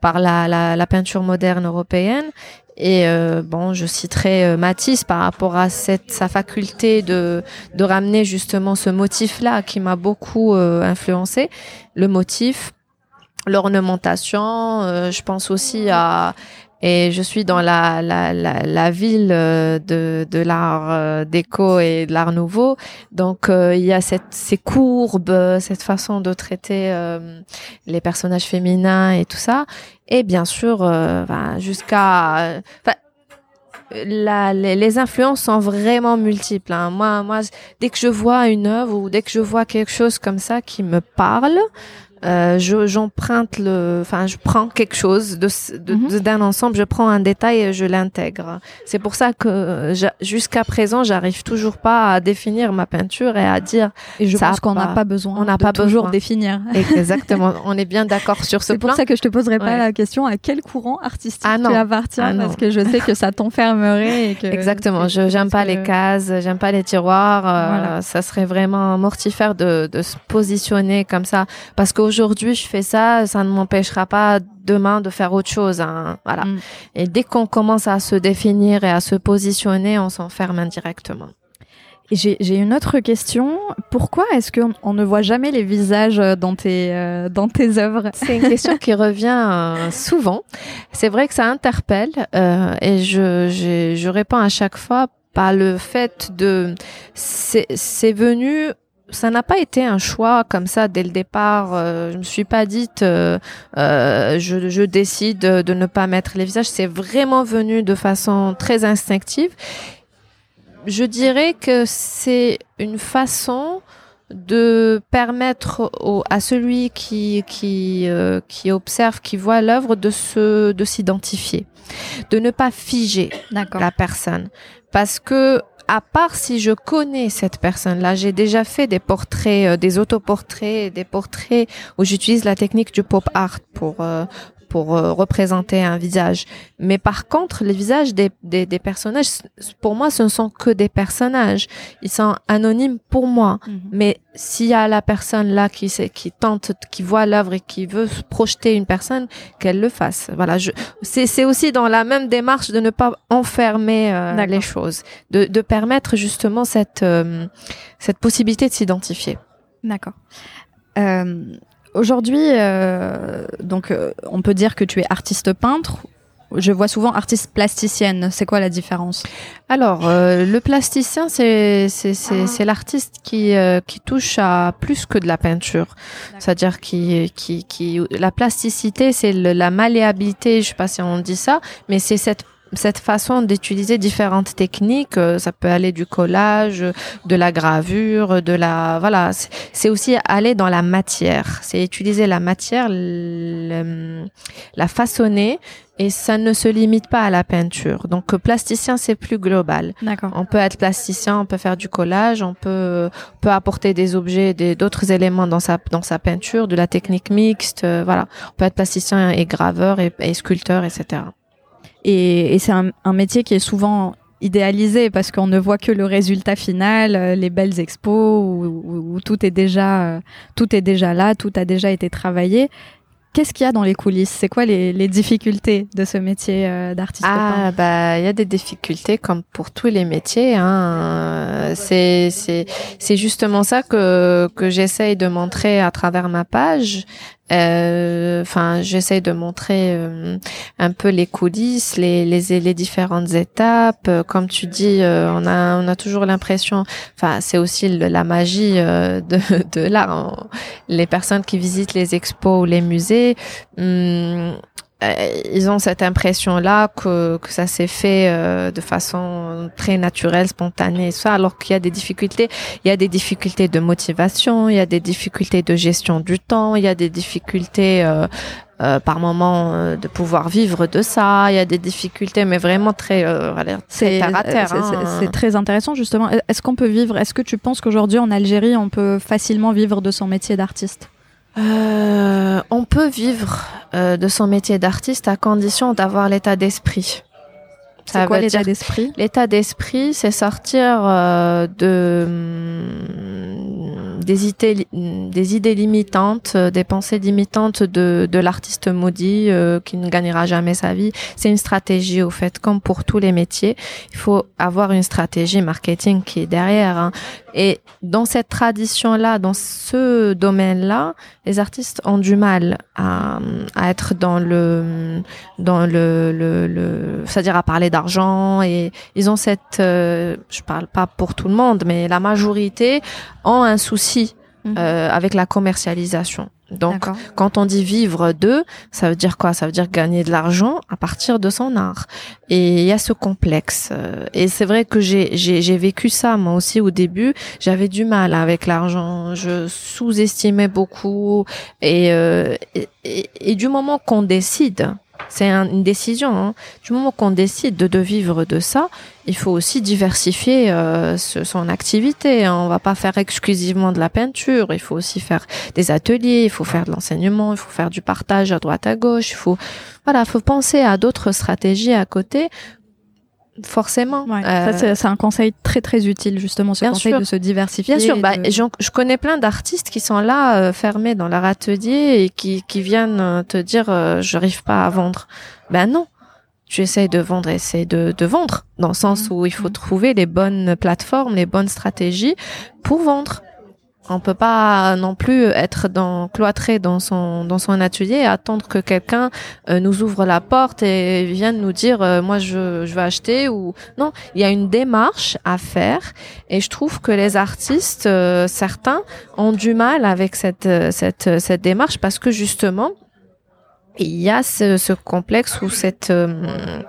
par la, la, la, peinture moderne européenne. Et euh, bon, je citerai euh, Matisse par rapport à cette sa faculté de de ramener justement ce motif-là qui m'a beaucoup influencé. Le motif, l'ornementation. je pense aussi à et je suis dans la, la, la, la ville euh, de, de l'art euh, déco et de l'art nouveau. Donc euh, il y a cette, ces courbes, cette façon de traiter les personnages féminins et tout ça. Et bien sûr, ben, jusqu'à... La, les, les, influences sont vraiment multiples. Hein. Moi, moi, dès que je vois une œuvre ou dès que je vois quelque chose comme ça qui me parle, euh, j'emprunte le, enfin, je prends quelque chose de, mhm. d'un ensemble, je prends un détail et je l'intègre. C'est pour ça que jusqu'à présent, j'arrive toujours pas à définir ma peinture et à dire. Et je pense qu'on n'a pas besoin. On n'a pas toujours définir. Exactement. on est bien d'accord sur ce point. C'est pour ça que je te poserai pas la question à quel courant artistique ah tu appartiens? Ah parce que je sais que ça t'enfermerait et que. Exactement. Je j'aime pas les cases, j'aime pas les tiroirs. Euh, ça serait vraiment mortifère de, de se positionner comme ça parce qu'aujourd'hui aujourd'hui je fais ça, ça ne m'empêchera pas demain de faire autre chose. Hein. Voilà. Mm. Et dès qu'on commence à se définir et à se positionner, on s'enferme indirectement. J'ai une autre question. Pourquoi est-ce qu'on ne voit jamais les visages dans tes, euh, dans tes œuvres? C'est une question qui revient euh, souvent. C'est vrai que ça interpelle euh, et je, je, je réponds à chaque fois par le fait de... C'est venu ça n'a pas été un choix comme ça dès le départ. Euh, je me suis pas dite, euh, euh, je, je, décide de ne pas mettre les visages. C'est vraiment venu de façon très instinctive. Je dirais que c'est une façon de permettre au, à celui qui qui euh, qui observe, qui voit l'œuvre, de se de s'identifier, de ne pas figer la personne, parce que à part si je connais cette personne-là, j'ai déjà fait des portraits, euh, des autoportraits, des portraits où j'utilise la technique du pop art pour euh, pour euh, représenter un visage. Mais par contre, les visages des, des, des, personnages, pour moi, ce ne sont que des personnages. Ils sont anonymes pour moi. Mhm. Mais s'il y a la personne là qui, qui tente, qui voit l'œuvre et qui veut projeter une personne, qu'elle le fasse. Voilà. C'est aussi dans la même démarche de ne pas enfermer euh, les choses, de, de permettre justement cette, euh, cette possibilité de s'identifier. D'accord. Euh, Aujourd'hui, euh, donc, euh, on peut dire que tu es artiste peintre. Je vois souvent artiste plasticienne. C'est quoi la différence? Alors, euh, le plasticien, c'est c'est l'artiste qui qui touche à plus que de la peinture. C'est-à-dire qui qui qui la plasticité, c'est la malléabilité. Je sais pas si on dit ça, mais c'est cette cette façon d'utiliser différentes techniques, euh, ça peut aller du collage, de la gravure, de la voilà, c'est aussi aller dans la matière, c'est utiliser la matière, la façonner et ça ne se limite pas à la peinture. Donc plasticien c'est plus global. D'accord. On peut être plasticien, on peut faire du collage, on peut peut apporter des objets, d'autres éléments dans sa dans sa peinture, de la technique mixte, euh, voilà. On peut être plasticien et graveur et, et sculpteur, etc. Et, c'est un, métier qui est souvent idéalisé parce qu'on ne voit que le résultat final, euh, les belles expos où, tout est déjà euh, tout est déjà là, tout a déjà été travaillé. Qu'est-ce qu'il y a dans les coulisses? C'est quoi les, difficultés de ce métier euh, d'artiste Ah bah il y a des difficultés comme pour tous les métiers. Hein. C'est c'est c'est justement ça que que j'essaye de montrer à travers ma page. Euh, enfin, j'essaie de montrer euh, un peu les coulisses, les, les, les différentes étapes. Euh, comme tu dis, on a on a toujours l'impression. Enfin, c'est aussi la magie de, de l'art. Les personnes qui visitent les expos ou les musées. Hum, ils ont cette impression-là que, que ça s'est fait euh, de façon très naturelle, spontanée, ça, alors qu'il y a des difficultés. Il y a des difficultés de motivation, il y a des difficultés de gestion du temps, il y a des difficultés euh, euh, par moment euh, de pouvoir vivre de ça. Il y a des difficultés, mais vraiment très, euh, c'est terre à terre. Hein. C'est très intéressant justement. Est-ce qu'on peut vivre Est-ce que tu penses qu'aujourd'hui en Algérie, on peut facilement vivre de son métier d'artiste? Euh, On peut vivre de son métier d'artiste à condition d'avoir l'état d'esprit. C'est quoi l'état d'esprit? L'état d'esprit, c'est sortir euh, de mm, des idées, des idées limitantes, euh, des pensées limitantes de, de l'artiste maudit euh, qui ne gagnera jamais sa vie. C'est une stratégie au fait, comme pour tous les métiers, il faut avoir une stratégie marketing qui est derrière. Hein. Et dans cette tradition-là, dans ce domaine-là, les artistes ont du mal à, à être dans le, dans le, le, le c'est-à-dire à parler d'argent et ils ont cette, euh, je parle pas pour tout le monde, mais la majorité ont un souci mhm. euh, avec la commercialisation. Donc, quand on dit vivre d'eux, ça veut dire quoi? Ça veut dire gagner de l'argent à partir de son art. Et il y a ce complexe. Euh, et c'est vrai que j'ai, vécu ça moi aussi au début. J'avais du mal avec l'argent. Je sous-estimais beaucoup. Et, euh, et, et du moment qu'on décide c'est une décision. Hein. Du moment qu'on décide de, vivre de ça, il faut aussi diversifier euh, son activité. Hein. On va pas faire exclusivement de la peinture. Il faut aussi faire des ateliers. Il faut faire de l'enseignement. Il faut faire du partage à droite à gauche. Il faut voilà, faut penser à d'autres stratégies à côté forcément. Euh, c'est un conseil très très utile justement, ce conseil de se diversifier. Bien sûr, bah, je connais plein d'artistes qui sont là euh, fermés dans leur atelier et qui, qui viennent euh, te dire euh, j'arrive pas à vendre. Ben non, tu essayes de vendre, essaye de, de vendre dans le sens mmh. où il faut mmh. trouver les bonnes plateformes, les bonnes stratégies pour vendre. On peut pas non plus être dans, cloîtré dans son, dans son atelier et attendre que quelqu'un euh, nous ouvre la porte et vienne nous dire euh, moi je, je veux acheter ou non. Il y a une démarche à faire et je trouve que les artistes, euh, certains, ont du mal avec cette, cette, cette démarche parce que justement, il y a ce, ce complexe ou cette euh,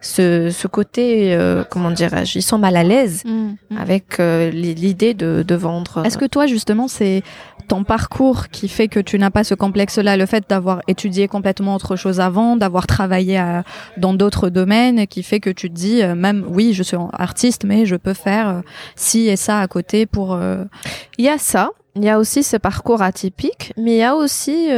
ce, ce côté euh, comment dirais-je ils sont mal à l'aise mmh, mmh. avec euh, l'idée de, de vendre. Est-ce que toi justement c'est ton parcours qui fait que tu n'as pas ce complexe-là, le fait d'avoir étudié complètement autre chose avant, d'avoir travaillé à, dans d'autres domaines, qui fait que tu te dis même oui je suis artiste mais je peux faire ci et ça à côté pour. Il y a ça. Il y a aussi ce parcours atypique, mais il y a aussi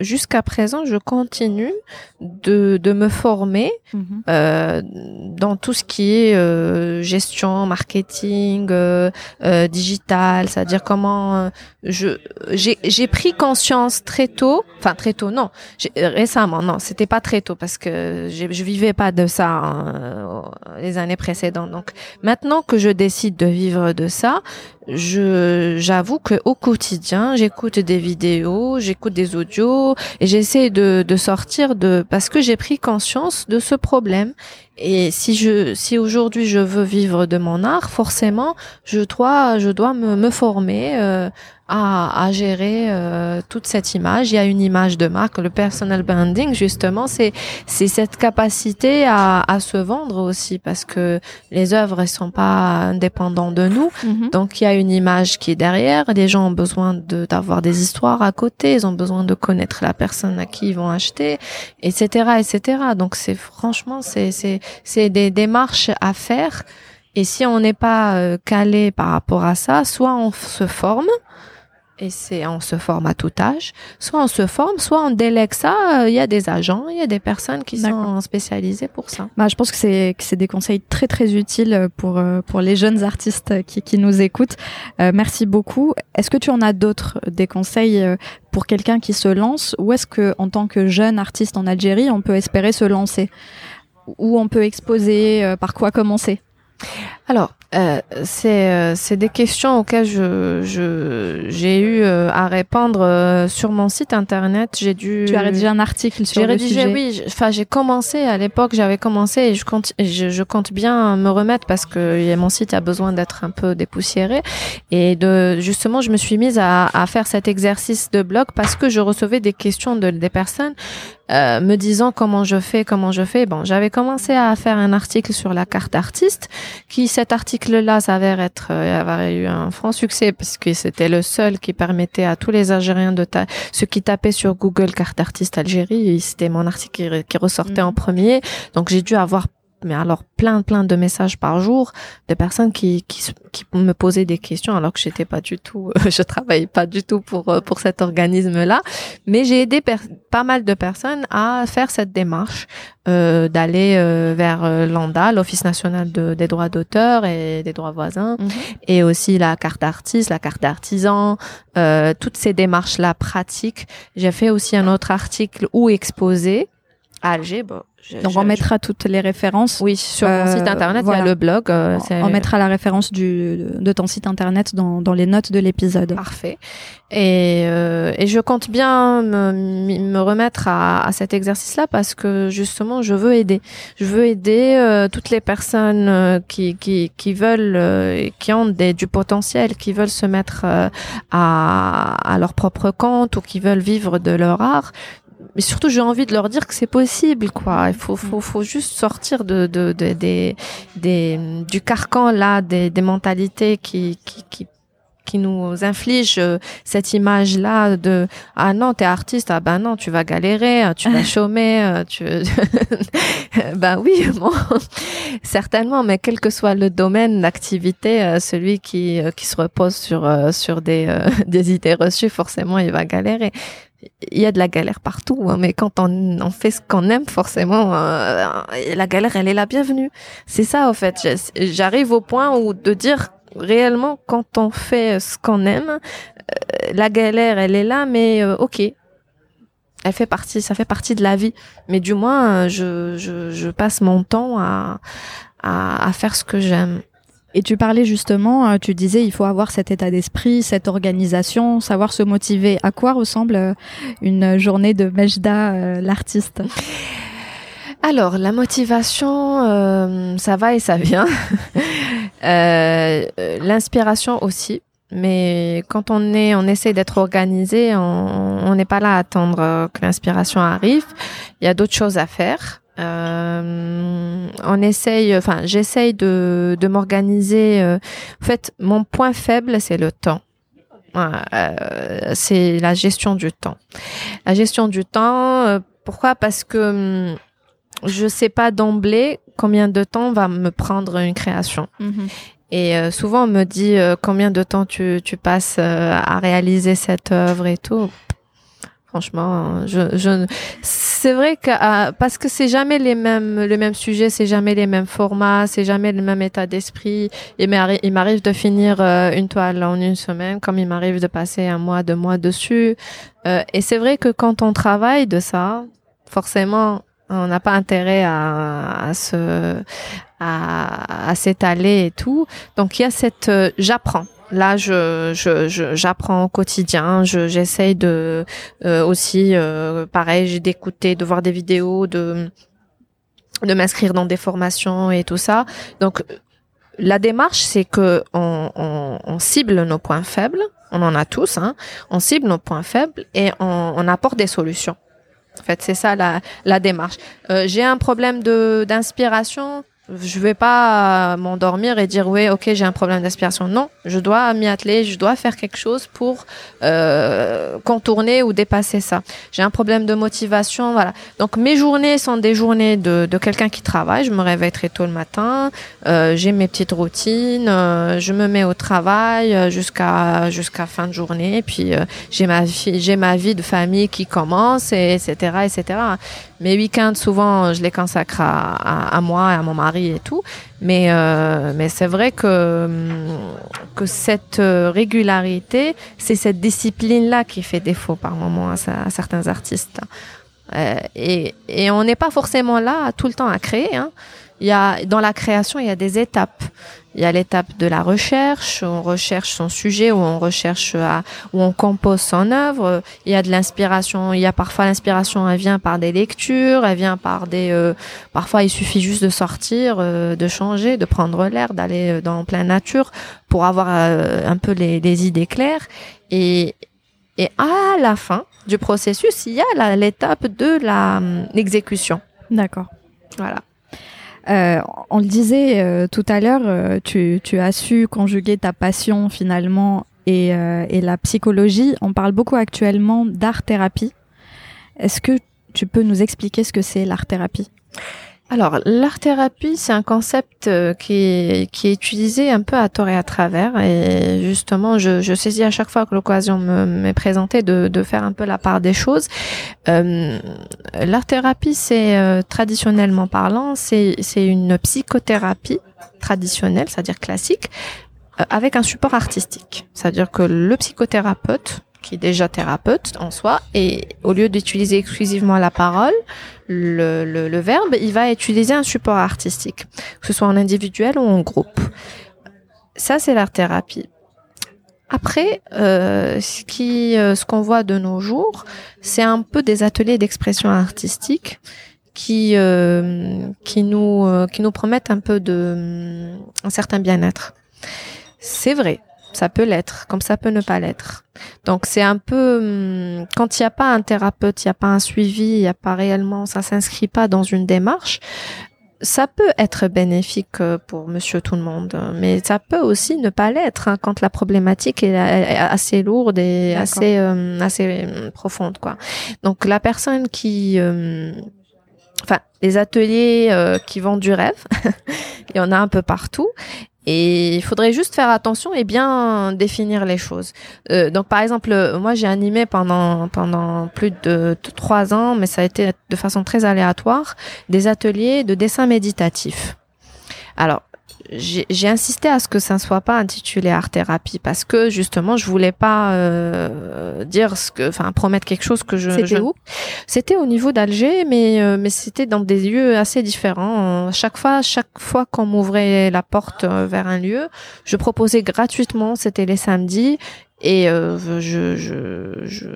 jusqu'à présent, je continue de, de me former mhm. euh, dans tout ce qui est euh, gestion, marketing, euh, euh digital, c'est-à-dire comment euh, je j'ai pris conscience très tôt, enfin très tôt non, récemment non, c'était pas très tôt parce que je vivais pas de ça hein, les années précédentes. Donc maintenant que je décide de vivre de ça, je j'avoue que au quotidien, j'écoute des vidéos, j'écoute des audios et j'essaie de, sortir de parce que j'ai pris conscience de ce problème et si je si aujourd'hui je veux vivre de mon art forcément je dois je dois me, me former euh, à, à gérer euh, toute cette image. Il y a une image de marque le personal branding justement. C'est c'est cette capacité à, à se vendre aussi parce que les œuvres elles sont pas indépendantes de nous. Mm-hmm. donc il y a une image qui est derrière. Les gens ont besoin de d'avoir des histoires à côté. Ils ont besoin de connaître la personne à qui ils vont acheter etc etc donc c'est franchement c'est c'est c'est des démarches à faire. Et si on n'est pas euh, calé par rapport à ça, soit on se forme, et c'est on se forme à tout âge, soit on se forme, soit on délègue ça. Il y a des agents, il y a des personnes qui sont spécialisées pour ça. Bah, je pense que c'est que c'est des conseils très très utiles pour euh, pour les jeunes artistes qui, qui nous écoutent. Euh, merci beaucoup. Est-ce que tu en as d'autres des conseils pour quelqu'un qui se lance, ou est-ce que en tant que jeune artiste en Algérie, on peut espérer se lancer? Où on peut exposer, euh, par quoi commencer? Alors, euh, c'est euh, c'est des questions auxquelles je je j'ai eu euh, à répondre euh, sur mon site internet. J'ai dû. Tu as rédigé un article sur J'ai le rédigé, sujet. oui. Enfin, j'ai commencé à l'époque. J'avais commencé et je compte je, je compte bien me remettre parce que mon site a besoin d'être un peu dépoussiéré. Et de justement, je me suis mise à, à faire cet exercice de blog parce que je recevais des questions de des personnes euh, me disant comment je fais, comment je fais. Bon, j'avais commencé à faire un article sur la carte artiste, qui cet article-là s'avère être euh, avoir eu un franc succès parce que c'était le seul qui permettait à tous les Algériens de ta ceux qui tapaient sur Google carte artiste Algérie, c'était mon article qui, re- qui ressortait Mhm. en premier. Donc j'ai dû avoir mais alors plein plein de messages par jour de personnes qui qui, qui me posaient des questions alors que j'étais pas du tout je travaillais pas du tout pour euh, pour cet organisme là mais j'ai aidé pas mal de personnes à faire cette démarche euh, d'aller euh, vers euh, l'ANDA l'Office national de- des droits d'auteur et des droits voisins Mhm. et aussi la carte d'artiste, la carte d'artisan, euh, toutes ces démarches-là pratiques. J'ai fait aussi un autre article où exposé à Alger. Bon, je- Donc je- on mettra toutes les références. oui sur mon Euh, site internet, il voilà. y a le blog. euh, On- mettra la référence du, de ton site internet dans, dans les notes de l'épisode. Parfait. Et, euh, et je compte bien me, me remettre à, à cet exercice-là parce que justement, je veux aider. Je veux aider euh, toutes les personnes qui, qui, qui veulent, euh, qui ont des, du potentiel, qui veulent se mettre à, à leur propre compte ou qui veulent vivre de leur art. Mais surtout, j'ai envie de leur dire que c'est possible, quoi. Il faut, faut, faut juste sortir de, de, de- des, des, du carcan là, des, des mentalités qui, qui, qui qui nous infligent euh, cette image là de ah non t'es artiste. Ah ben non tu vas galérer. Euh, tu vas chômer. Euh, tu ben oui bon. Certainement mais quel que soit le domaine d'activité euh, celui qui euh, qui se repose sur euh, sur des des idées reçues forcément il va galérer il y a de la galère partout, hein, mais quand on, on fait ce qu'on aime, forcément, euh, la galère, elle est la bienvenue. C'est ça, en fait. J'arrive au point où de dire réellement, quand on fait ce qu'on aime, euh, la galère, elle est là, mais euh, ok. Elle fait partie, ça fait partie de la vie. Mais du moins, euh, je, je, je passe mon temps à, à, à faire ce que j'aime. Et tu parlais justement, euh, tu disais il faut avoir cet état d'esprit, cette organisation, savoir se motiver. À quoi ressemble euh, une journée de Majda, euh, l'artiste? Alors, la motivation, ça va et ça vient. L'inspiration aussi. Mais quand on est, on essaie d'être organisé, on n'est pas là à attendre que l'inspiration arrive. Il y a d'autres choses à faire. Euh, on essaye, enfin, j'essaye de, de m'organiser. euh. En fait, mon point faible, c'est le temps. Euh, c'est la gestion du temps. La gestion du temps, euh, pourquoi? Parce que hum, je sais pas d'emblée combien de temps va me prendre une création. Et euh, souvent on me dit euh, combien de temps tu, tu passes euh, à réaliser cette œuvre et tout. Franchement, je, je c'est vrai que euh, parce que c'est jamais les mêmes le même sujet, c'est jamais les mêmes formats, c'est jamais le même état d'esprit. Il m'arrive de finir euh, une toile en une semaine, comme il m'arrive de passer un mois, deux mois dessus. Euh, et c'est vrai que quand on travaille de ça, forcément, on n'a pas intérêt à, à se à, à s'étaler et tout. Donc il y a cette euh, j'apprends. Là, je je je- j'apprends au quotidien. Je j'essaye de euh, aussi euh, pareil, d'écouter, de voir des vidéos, de de m'inscrire dans des formations et tout ça. Donc la démarche, c'est que on, on, on cible nos points faibles. On en a tous. Hein. On cible nos points faibles et on, on apporte des solutions. En fait, c'est ça la, la démarche. Euh, j'ai un problème de d'inspiration. Je vais pas euh, m'endormir et dire oui, ok, j'ai un problème d'inspiration. Non, je dois m'y atteler, je dois faire quelque chose pour euh, contourner ou dépasser ça. J'ai un problème de motivation, voilà. Donc mes journées sont des journées de, de quelqu'un qui travaille. Je me réveille très tôt le matin, euh, j'ai mes petites routines, euh, je me mets au travail euh, jusqu'à jusqu'à fin de journée, puis euh, j'ai ma vie, j'ai ma vie de famille qui commence, et etc., etc. Mes week-ends, souvent, je les consacre à, à, à moi et à mon mari et tout. Mais, euh, mais c'est vrai que, hum, que cette euh, régularité, c'est cette discipline-là qui fait défaut par moment à, à certains artistes. Euh, et, et on n'est pas forcément là tout le temps à créer. Hein. il y a dans la création, il y a des étapes. Il y a l'étape de la recherche, on recherche son sujet, où on recherche, à, où on compose son œuvre. Il y a de l'inspiration. Il y a parfois l'inspiration, elle vient par des lectures, elle vient par des. Euh, parfois, il suffit juste de sortir, euh, de changer, de prendre l'air, d'aller euh, dans pleine nature pour avoir un peu les, les, idées claires. Et, et à la fin du processus, il y a l'étape de la l'exécution. D'accord. Voilà. Euh, on le disait euh, tout à l'heure, euh, tu, as su conjuguer ta passion finalement et, la psychologie. On parle beaucoup actuellement d'art-thérapie. Est-ce que tu peux nous expliquer ce que c'est l'art-thérapie? Alors, l'art-thérapie, c'est un concept euh, qui est, qui est utilisé un peu à tort et à travers. Et justement, je, je saisis à chaque fois que l'occasion m'est présentée de, de faire un peu la part des choses. Euh, l'art-thérapie, c'est euh, traditionnellement parlant, c'est une psychothérapie traditionnelle, c'est-à-dire classique, euh, avec un support artistique. C'est-à-dire que le psychothérapeute qui est déjà thérapeute en soi, et au lieu d'utiliser exclusivement la parole, le, le, verbe, il va utiliser un support artistique, que ce soit en individuel ou en groupe. Ça, c'est l'art thérapie. Après, euh, ce qui, euh, ce qu'on voit de nos jours, c'est un peu des ateliers d'expression artistique qui, euh, qui nous, euh, qui nous promettent un peu de, un certain bien-être. C'est vrai, ça peut l'être, comme ça peut ne pas l'être. Donc c'est un peu hum, quand il n'y a pas un thérapeute, il n'y a pas un suivi, il n'y a pas réellement, ça s'inscrit pas dans une démarche. Ça peut être bénéfique euh, pour Monsieur tout le monde, mais ça peut aussi ne pas l'être hein, quand la problématique est, assez lourde et assez hum, assez hum, profonde quoi. Donc la personne qui enfin les ateliers euh, qui vendent du rêve, il y en a un peu partout et il faudrait juste faire attention et bien définir les choses. Euh, donc par exemple, moi j'ai animé pendant pendant plus de trois ans, mais ça a été de façon très aléatoire, des ateliers de dessin méditatif. Alors j'ai insisté à ce que ça ne soit pas intitulé art thérapie parce que justement je voulais pas euh, dire ce que enfin promettre quelque chose que je c'était où? C'était au niveau d'Alger mais euh, mais c'était dans des lieux assez différents. Chaque fois chaque fois qu'on m'ouvrait la porte euh, vers un lieu je proposais gratuitement c'était les samedis et euh, je, je, je,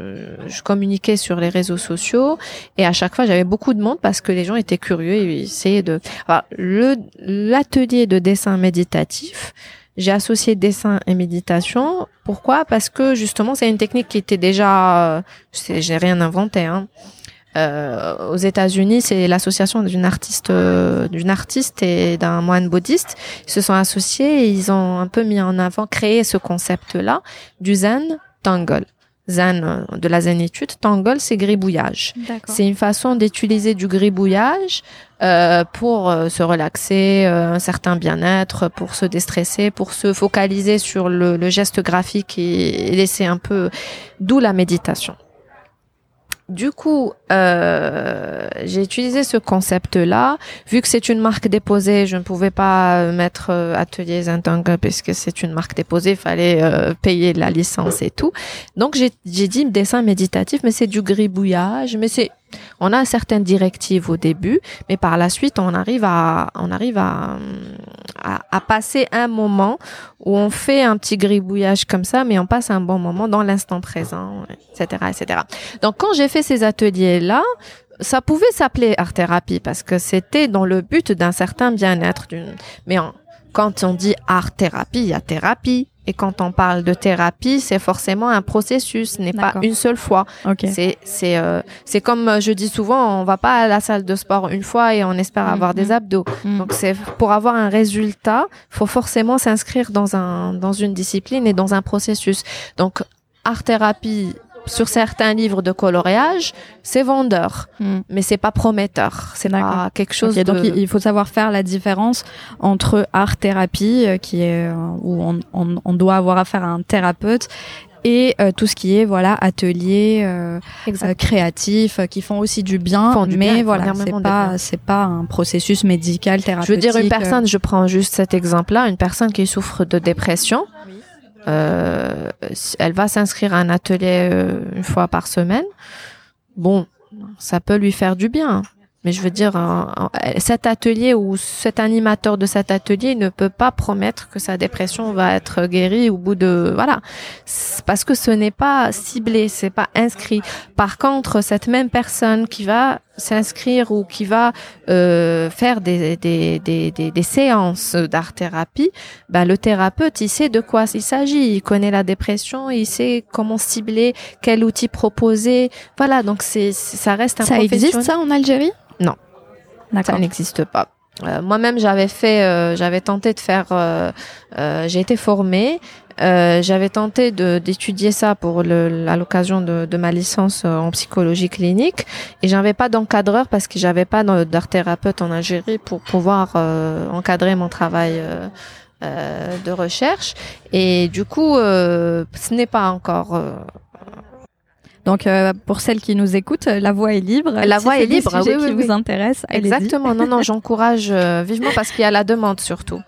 je, communiquais sur les réseaux sociaux. Et à chaque fois j'avais beaucoup de monde parce que les gens étaient curieux et essayaient de Alors, le l'atelier de dessin méditatif j'ai associé dessin et méditation. Pourquoi? Parce que justement c'est une technique qui était déjà euh, j'ai rien inventé hein euh, aux États-Unis, c'est l'association d'une artiste, euh, d'une artiste et d'un moine bouddhiste. Ils se sont associés et ils ont un peu mis en avant, créé ce concept-là du zen tangle. Zen euh, de la zénitude, tangle c'est gribouillage. C'est une façon d'utiliser du gribouillage euh, pour se relaxer, un certain bien-être, pour se déstresser, pour se focaliser sur le, le geste graphique et laisser un peu, d'où la méditation. Du coup, euh, j'ai utilisé ce concept-là. Vu que c'est une marque déposée, je ne pouvais pas mettre euh, Atelier Zintangle puisque c'est une marque déposée, il fallait euh, payer la licence et tout. Donc j'ai dit dessin méditatif, mais c'est du gribouillage, mais c'est on a certaines directives au début, mais par la suite, on arrive à, on arrive à, à, passer un moment où on fait un petit gribouillage comme ça, mais on passe un bon moment dans l'instant présent, etc., etc. Donc, quand j'ai fait ces ateliers-là, ça pouvait s'appeler art thérapie parce que c'était dans le but d'un certain bien-être. Mais quand on dit art thérapie, il y a thérapie, et quand on parle de thérapie, c'est forcément un processus, ce n'est pas une seule fois. C'est c'est euh, c'est comme euh, je dis souvent, on va pas à la salle de sport une fois et on espère mm, avoir des mm. abdos. Mm. Donc c'est pour avoir un résultat, faut forcément s'inscrire dans un dans une discipline et dans un processus. Donc art thérapie sur certains livres de coloriage, c'est vendeur, hmm. mais c'est pas prometteur. C'est pas quelque chose. Donc il faut savoir faire la différence entre art thérapie, euh, qui est euh, où on, on, on, doit avoir affaire à un thérapeute, et euh, tout ce qui est voilà atelier créatif qui font aussi du bien mais voilà c'est pas c'est pas un processus médical thérapeutique je veux dire une personne je prends juste cet exemple là une personne qui souffre de dépression euh, elle va s'inscrire à un atelier euh, une fois par semaine. Bon, ça peut lui faire du bien. Mais je veux dire, cet atelier ou cet animateur de cet atelier ne peut pas promettre que sa dépression va être guérie au bout de voilà, parce que ce n'est pas ciblé, c'est pas inscrit. Par contre, cette même personne qui va s'inscrire ou qui va euh, faire des, des, des, des, séances d'art-thérapie, ben, le thérapeute, il sait de quoi il s'agit. Il connaît la dépression, il sait comment cibler, quel outil proposer. Voilà, donc c'est ça reste un Ça existe ça en Algérie? Non, ça n'existe pas. Euh, moi-même, j'avais fait, euh, j'avais tenté de faire, euh, j'ai été formée. Euh, j'avais tenté d'étudier ça pour le, à l'occasion de, de, ma licence euh, en psychologie clinique. Et j'avais pas d'encadreur parce que j'avais pas d'art thérapeute en Algérie pour pouvoir euh, encadrer mon travail euh, euh, de recherche. Et du coup ce n'est pas encore donc, pour celles qui nous écoutent, la voix est libre. La voix est libre, oui, oui, qui vous intéresse. Exactement. non, non, j'encourage vivement parce qu'il y a la demande surtout.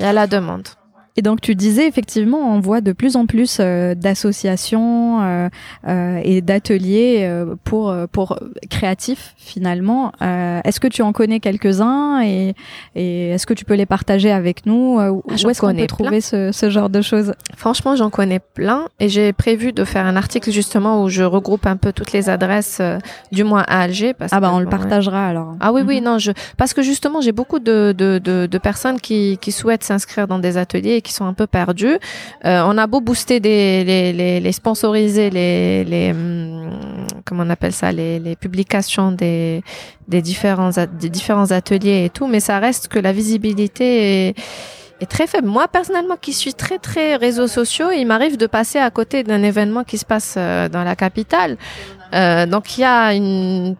Il y a la demande. Et donc tu disais effectivement, on voit de plus en plus euh, d'associations euh, euh, et d'ateliers euh, pour pour créatifs finalement. est-ce que tu en connais quelques-uns et, et est-ce que tu peux les partager avec nous ah, Où est-ce qu'on peut trouver ce, ce, genre de choses? Franchement, j'en connais plein et j'ai prévu de faire un article justement où je regroupe un peu toutes les adresses, du moins à Alger. Parce ah bah on le partagera alors. Ah oui oui mhm. non je parce que justement j'ai beaucoup de, de, de, de personnes qui, qui souhaitent s'inscrire dans des ateliers qui sont un peu perdus. Euh, on a beau booster les, les, les sponsoriser les, hum, comment on appelle ça, les, publications des, des différents, des différents ateliers et tout, mais ça reste que la visibilité est, est très faible. Moi, personnellement, qui suis très, très réseaux sociaux, il m'arrive de passer à côté d'un événement qui se passe euh, dans la capitale. Euh, donc il y a une,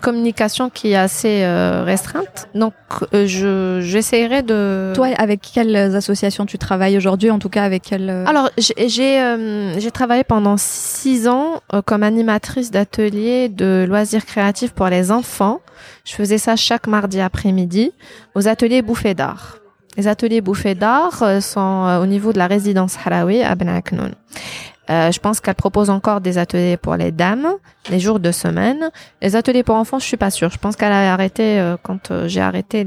communication qui est assez euh, restreinte. Donc euh, je j'essaierai de. Toi, avec quelles associations tu travailles aujourd'hui En tout cas, avec quelles Alors j'ai j'ai travaillé pendant six ans comme animatrice d'ateliers de loisirs créatifs pour les enfants. Je faisais ça chaque mardi après-midi aux ateliers Bouffées d'art. Les ateliers Bouffées d'art sont au niveau de la résidence Harawi à Ben euh, je pense qu'elle propose encore des ateliers pour les dames, les jours de semaine. Les ateliers pour enfants, je suis pas sûre. Je pense qu'elle a arrêté euh, quand euh, j'ai arrêté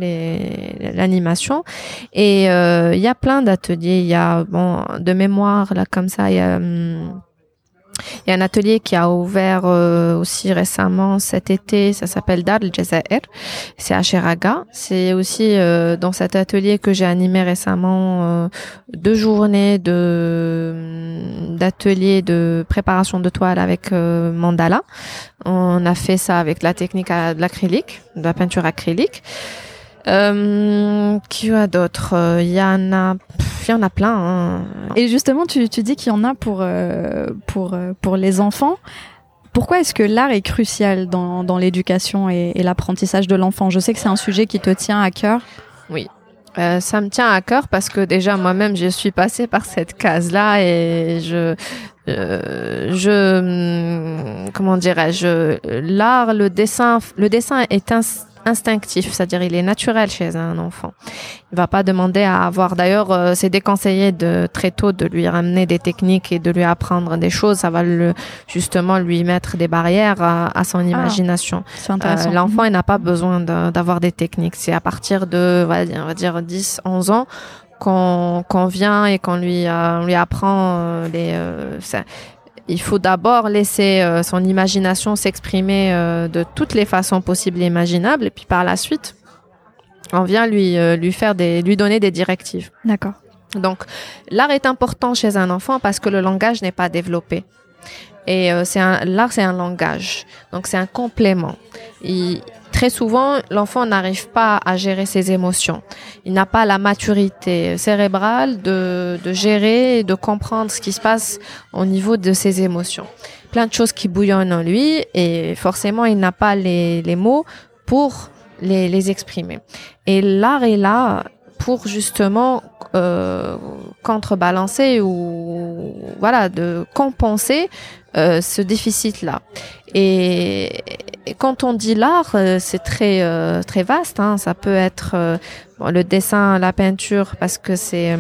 l'animation. Et il y a plein d'ateliers. Il y a bon de mémoire là comme ça. Il y a hum, il y a un atelier qui a ouvert euh, aussi récemment cet été, ça s'appelle Dar el Jazair, c'est à Cheraga. C'est aussi euh, dans cet atelier que j'ai animé récemment euh, deux journées de d'atelier de préparation de toile avec mandala. On a fait ça avec la technique de l'acrylique, de la peinture acrylique. Euh, qui a d'autres Il y en a, il y en a plein. Hein. Et justement, tu, tu dis qu'il y en a pour euh, pour euh, pour les enfants. Pourquoi est-ce que l'art est crucial dans, dans l'éducation et, et l'apprentissage de l'enfant? Je sais que c'est un sujet qui te tient à cœur. Oui, euh, ça me tient à cœur parce que déjà moi-même je suis passée par cette case-là et je euh, je hum, comment dirais-je? L'art le dessin le dessin est un instinctif, c'est-à-dire il est naturel chez un enfant. Il va pas demander à avoir. D'ailleurs, euh, c'est déconseillé de très tôt de lui ramener des techniques et de lui apprendre des choses. Ça va le, justement lui mettre des barrières à, son ah, imagination. Euh, l'enfant, il n'a pas besoin d'avoir des techniques. C'est à partir de, on va dire, 10, 11 ans qu'on vient et qu'on lui, euh, lui apprend les, il faut d'abord laisser euh, son imagination s'exprimer euh, de toutes les façons possibles et imaginables, et puis par la suite, on vient lui euh, lui faire des lui donner des directives. D'accord. Donc l'art est important chez un enfant parce que le langage n'est pas développé. Et c'est un l'art c'est un langage. Donc c'est un complément. Il, très souvent, l'enfant n'arrive pas à gérer ses émotions. Il n'a pas la maturité cérébrale de, de gérer de comprendre ce qui se passe au niveau de ses émotions. Plein de choses qui bouillonnent en lui et forcément, il n'a pas les, les mots pour les, les exprimer. Et l'art est là pour justement euh, contrebalancer ou voilà de compenser euh, ce déficit là et, quand on dit l'art, euh, c'est très euh, très vaste. Hein. Ça peut être euh, le dessin, la peinture, parce que c'est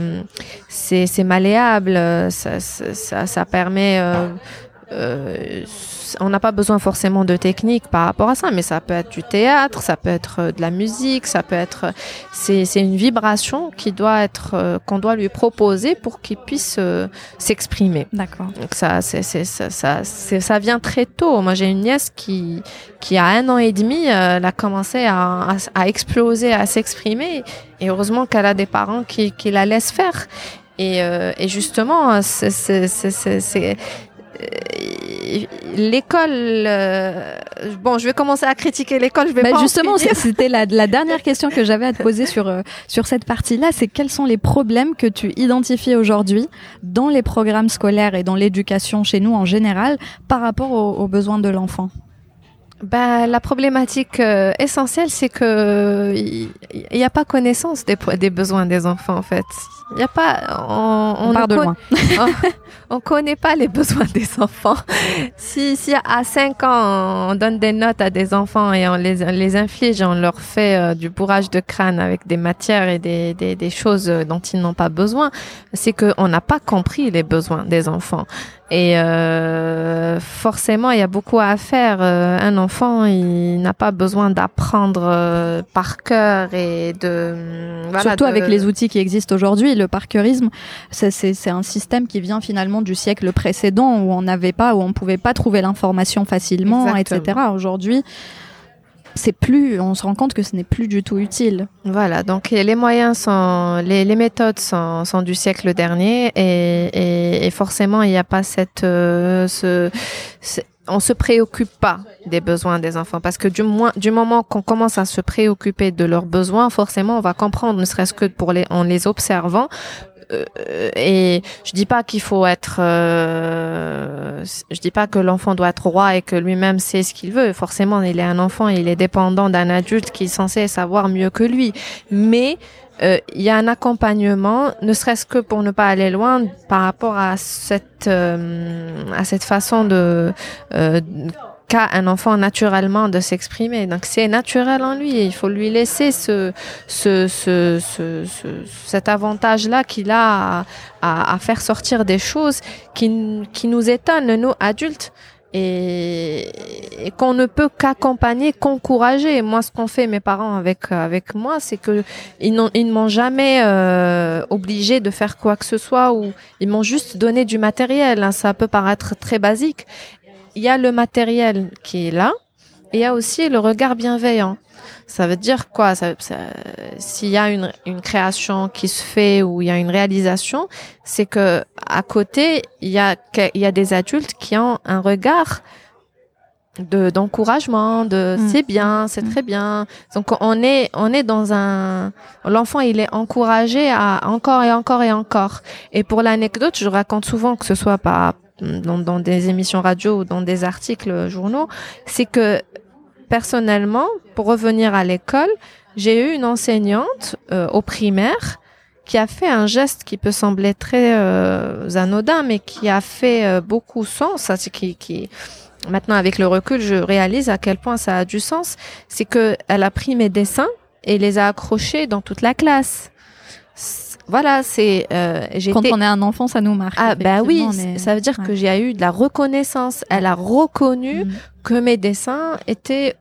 c'est malléable. Ça, ça, ça permet euh, on n'a pas besoin forcément de technique par rapport à ça, mais ça peut être du théâtre, ça peut être euh, de la musique, ça peut être, c'est, c'est une vibration qui doit être, euh, qu'on doit lui proposer pour qu'il puisse s'exprimer. D'accord. Donc ça, c'est, ça, ça, ça vient très tôt. Moi, j'ai une nièce qui, qui a un an et demi, elle a commencé à, à, à exploser, à s'exprimer, et heureusement qu'elle a des parents qui, qui la laissent faire. Et, euh, et justement, c'est l'école. Euh, bon, je vais commencer à critiquer l'école. Je vais bah pas en justement, c'était la, la dernière question que j'avais à te poser sur euh, sur cette partie-là. C'est quels sont les problèmes que tu identifies aujourd'hui dans les programmes scolaires et dans l'éducation chez nous en général par rapport aux, aux besoins de l'enfant? Bah, la problématique euh, essentielle, c'est que il n'y a pas connaissance des besoins des enfants, en fait. Il a pas. On, On, part de loin. on connaît pas les besoins des enfants. Si, si à 5 ans, on donne des notes à des enfants et on les, on les inflige, on leur fait euh, du bourrage de crâne avec des matières et des, des, des choses euh, dont ils n'ont pas besoin, c'est qu'on n'a pas compris les besoins des enfants. Et euh, forcément, il y a beaucoup à faire. Euh, un enfant, il n'a pas besoin d'apprendre par cœur et de... hum, voilà, Surtout de- avec les outils qui existent aujourd'hui, le parkeurisme, c'est- un système qui vient finalement du siècle précédent où on n'avait pas, où on pouvait pas trouver l'information facilement, Exactement. etc. Aujourd'hui, c'est plus, on se rend compte que ce n'est plus du tout utile. Voilà, donc les moyens sont, les, les méthodes sont, sont du siècle dernier et, et, et forcément il n'y a pas cette, euh, ce- on se préoccupe pas des besoins des enfants parce que du moins, du moment qu'on commence à se préoccuper de leurs besoins, forcément on va comprendre, ne serait-ce que pour les, en les observant. Euh, et je dis pas qu'il faut être, euh, je dis pas que l'enfant doit être roi et que lui-même sait ce qu'il veut. Forcément, il est un enfant, il est dépendant d'un adulte qui est censé savoir mieux que lui. Mais euh, il y a un accompagnement, ne serait-ce que pour ne pas aller loin par rapport à cette euh, à cette façon de euh, qu'a un enfant naturellement de s'exprimer. Donc c'est naturel en lui. Il faut lui laisser ce, ce, ce, ce, ce- cet avantage-là qu'il a à, à, à faire sortir des choses qui, qui nous étonnent, nous adultes. Et, qu'on ne peut qu'accompagner, qu'encourager. Moi, ce qu'ont fait mes parents avec avec moi, c'est que ils n'ont ils ne m'ont jamais euh, obligé de faire quoi que ce soit ou ils m'ont juste donné du matériel. hein. Ça peut paraître très basique. Il y a le matériel qui est là, et il y a aussi le regard bienveillant. Ça veut dire quoi? Ça, ça- S'il y a une, une création qui se fait ou il y a une réalisation, c'est que à côté il y a il y a des adultes qui ont un regard de d'encouragement, de Mm. c'est bien, c'est Mm. très bien. Donc on est on est dans un l'enfant il est encouragé à encore et encore et encore. Et pour l'anecdote, je raconte souvent que ce soit pas dans, dans des émissions radio ou dans des articles journaux, c'est que personnellement, pour revenir à l'école, j'ai eu une enseignante euh, au primaire qui a fait un geste qui peut sembler très euh, anodin, mais qui a fait euh, beaucoup sens. Qui, qui maintenant avec le recul, je réalise à quel point ça a du sens. C'est que elle a pris mes dessins et les a accrochés dans toute la classe. Voilà, c'est euh, Quand on est un enfant, ça nous marque. ah bah oui, est- ça veut dire ouais. que j'ai eu de la reconnaissance. Elle a reconnu Mm. que mes dessins étaient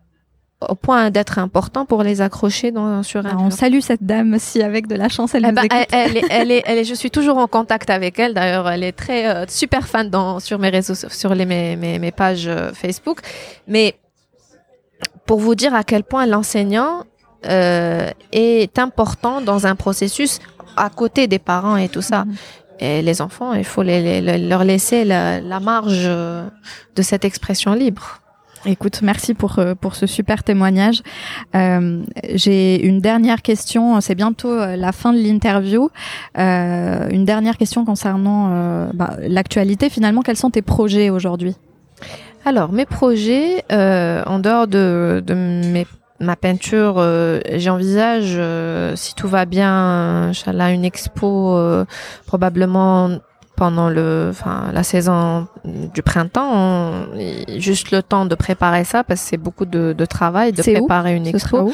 au point d'être importants pour les accrocher dans, sur un Alors, on salue cette dame si avec de la chance elle Eh nous écoute. elle, elle est, elle est, elle est- je suis toujours en contact avec elle. D'ailleurs, elle est très euh, super fan dans, sur mes réseaux, sur les, mes, mes, mes pages euh, Facebook. Mais pour vous dire à quel point l'enseignant euh, est important dans un processus à côté des parents et tout ça. Mhm. Et les enfants, il faut les, les- les- leur laisser la, la marge de cette expression libre. Écoute, merci pour, euh, pour ce super témoignage. Euh, J'ai une dernière question, c'est bientôt euh, la fin de l'interview. Euh, une dernière question concernant euh, bah, l'actualité. Finalement, quels sont tes projets aujourd'hui? Alors, mes projets, en dehors de, de mes, ma peinture, euh, j'envisage, euh, si tout va bien, Inch'Allah, une expo euh, probablement pendant le, enfin, la saison du printemps. On- juste le temps de préparer ça parce que c'est beaucoup de, de travail de où préparer une expo.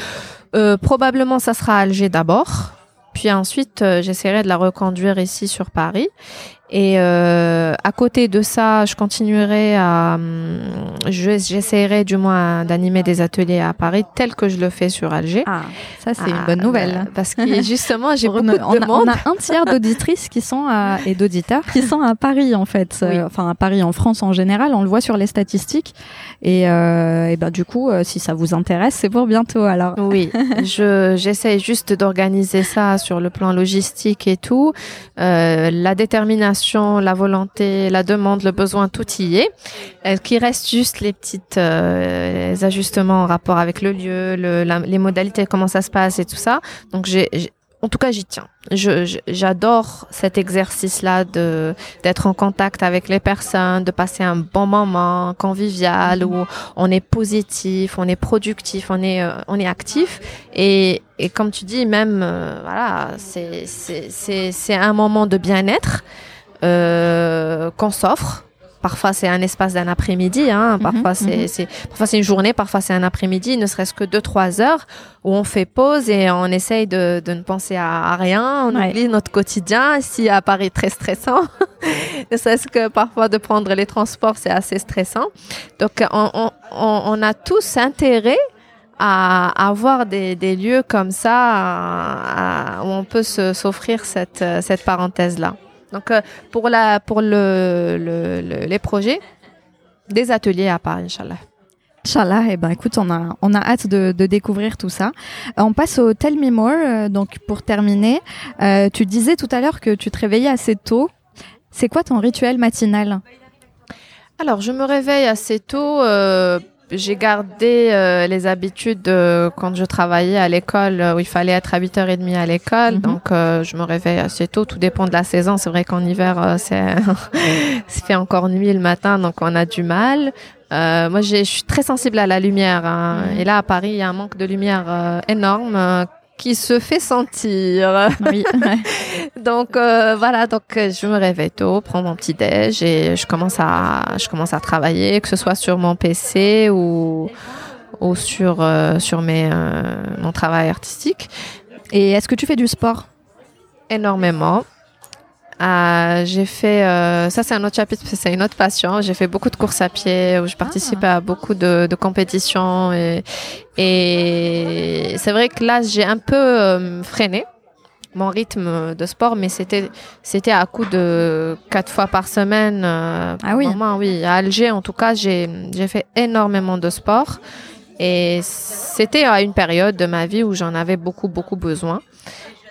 Euh, probablement, ça sera à Alger d'abord. Puis ensuite, euh, j'essaierai de la reconduire ici sur Paris. Et euh, à côté de ça, je continuerai à, hum, je- j'essaierai du moins d'animer des ateliers à Paris, tel que je le fais sur Alger. Ah, ça c'est une Ah, bonne nouvelle. bah, parce que justement, j'ai beaucoup a- de on, a, demandes. on a un tiers d'auditrices qui sont à, et d'auditeurs qui sont à Paris en fait, Oui. Euh, enfin à Paris en France en général, on le voit sur les statistiques et, euh, et ben du coup euh, si ça vous intéresse c'est pour bientôt alors. Oui, je j'essaie juste d'organiser ça sur le plan logistique et tout. Euh, la détermination, la volonté, la demande, le besoin, tout y est. Euh, qui reste juste les petites euh, ajustements en rapport avec le lieu, le, la- les modalités, comment ça se passe et tout ça. Donc j'ai en tout cas, j'y tiens. J'adore cet exercice-là de d'être en contact avec les personnes, de passer un bon moment convivial où on est positif, on est productif, on est euh, on est actif et et comme tu dis même euh, voilà c'est c'est c'est un moment de bien-être qu'on s'offre. Parfois c'est un espace d'un après-midi, hein. Parfois Mhm, c'est mhm. c'est parfois c'est une journée, parfois c'est un après-midi, ne serait-ce que deux trois heures où on fait pause et on essaye de, de ne penser à, à rien, on Ouais. oublie notre quotidien. Si à Paris très stressant, ne serait-ce que parfois de prendre les transports c'est assez stressant. Donc on, on, on, a tous intérêt à avoir des, des lieux comme ça à- à- où on peut s'offrir cette, euh, cette parenthèse-là. Donc euh, pour, la, pour le, le- le- les projets, des ateliers à Paris, Inch'Allah. Inch'Allah, eh ben écoute, on a, on a hâte de, de découvrir tout ça. Euh, on passe au Tell Me More, euh, donc pour terminer. Euh, tu disais tout à l'heure que tu te réveillais assez tôt. C'est quoi ton rituel matinal? Alors, je me réveille assez tôt. Euh, j'ai gardé euh, les habitudes de quand je travaillais à l'école euh, où il fallait être à 8h30 à l'école. Mhm. Donc, euh, je me réveille assez tôt. Tout dépend de la saison. C'est vrai qu'en hiver, euh, c'est c'est fait encore nuit le matin, donc on a du mal. Euh, moi, j'ai- je suis très sensible à la lumière. hein. Mhm. Et là, à Paris, il y a un manque de lumière euh, énorme euh, qui se fait sentir. Oui. Donc euh, voilà, donc euh, je me réveille tôt, prends mon petit déj et je commence à je commence à travailler, que ce soit sur mon PC ou ou sur euh, sur mes euh, mon travail artistique Et est-ce que tu fais du sport? Énormément. Euh, j'ai fait euh, ça c'est un autre chapitre c'est une autre passion. J'ai fait beaucoup de courses à pied où je participe à beaucoup de, de compétitions et, et c'est vrai que là j'ai un peu euh, freiné mon rythme de sport, mais c'était c'était à coup de quatre fois par semaine. euh, Ah oui. moment, oui. À Alger, en tout cas, j'ai j'ai fait énormément de sport et c'était à une période de ma vie où j'en avais beaucoup beaucoup besoin.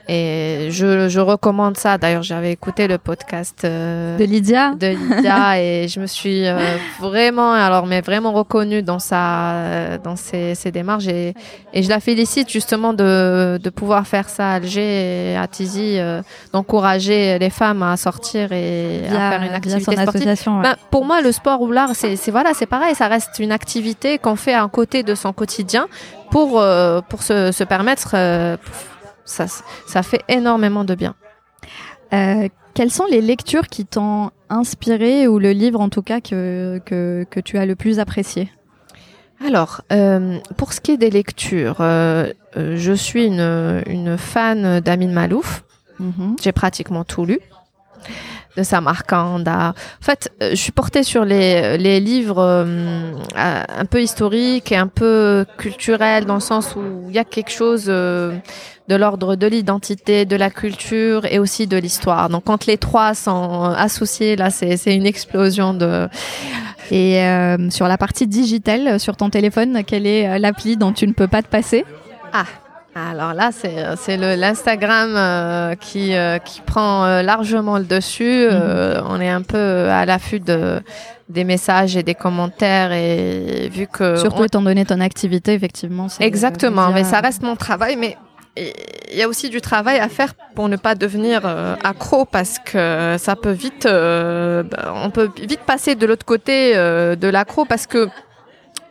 Et je, je recommande ça. D'ailleurs, j'avais écouté le podcast euh, De Lydia de Lydia et je me suis euh, vraiment alors mais vraiment reconnue dans sa euh, dans ses, ses démarches et, et je la félicite justement de, de pouvoir faire ça à Alger et à Tizi euh, d'encourager les femmes à sortir et via, à faire une activité sportive. ouais. Ben, pour moi, le sport ou l'art, c'est c'est- voilà, c'est pareil, ça reste une activité qu'on fait à côté de son quotidien pour euh, pour se, se permettre. euh, ça, ça fait énormément de bien. Euh, quelles sont les lectures qui t'ont inspiré ou le livre en tout cas que, que, que tu as le plus apprécié? Alors, euh, pour ce qui est des lectures, euh, je suis une, une fan d'Amin Malouf. Mhm. J'ai pratiquement tout lu. De Samarcande à... En fait, je suis portée sur les, les livres euh, un peu historiques et un peu culturels dans le sens où il y a quelque chose euh, de l'ordre de l'identité, de la culture et aussi de l'histoire. Donc quand les trois sont associés, là, c'est c'est une explosion de... Et euh, sur la partie digitale, euh, sur ton téléphone, quelle est euh, l'appli dont tu ne peux pas te passer? Alors là, c'est l'Instagram euh, qui, euh, qui prend euh, largement le dessus. Euh, on est un peu à l'affût de, des messages et des commentaires et vu que... Surtout on- étant donné ton activité, effectivement. Exactement, mais ça reste mon travail, mais il y a aussi du travail à faire pour ne pas devenir euh, accro parce que ça peut vite, euh, bah, on peut vite passer de l'autre côté euh, de l'accro parce que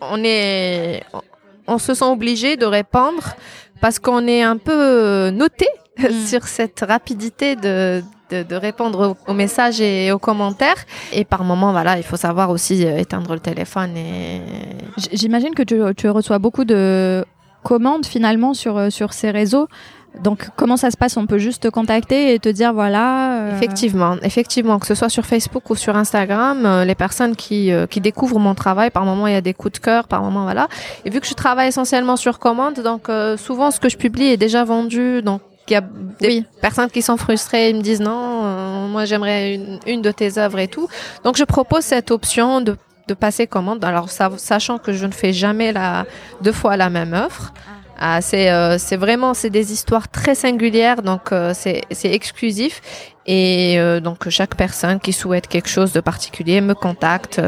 on est, on se sent obligé de répondre parce qu'on est un peu noté Mm. sur cette rapidité de, de, de répondre aux, messages et aux commentaires. Et par moment, voilà, il faut savoir aussi éteindre le téléphone et J'imagine que tu, tu reçois beaucoup de commandes finalement sur, euh, sur ces réseaux. Donc comment ça se passe? On peut juste te contacter et te dire voilà. euh... Effectivement, effectivement, que ce soit sur Facebook ou sur Instagram, euh, les personnes qui, euh, qui découvrent mon travail, par moment il y a des coups de cœur, par moment voilà. Et vu que je travaille essentiellement sur commande, donc euh, souvent ce que je publie est déjà vendu, donc il y a des oui. personnes qui sont frustrées, ils me disent non, moi j'aimerais une, une de tes œuvres et tout. Donc je propose cette option de de passer commande. Alors, sachant que je ne fais jamais la, deux fois la même œuvre. Ah, c'est euh, vraiment c'est des histoires très singulières donc euh, c'est exclusif et euh, donc chaque personne qui souhaite quelque chose de particulier me contacte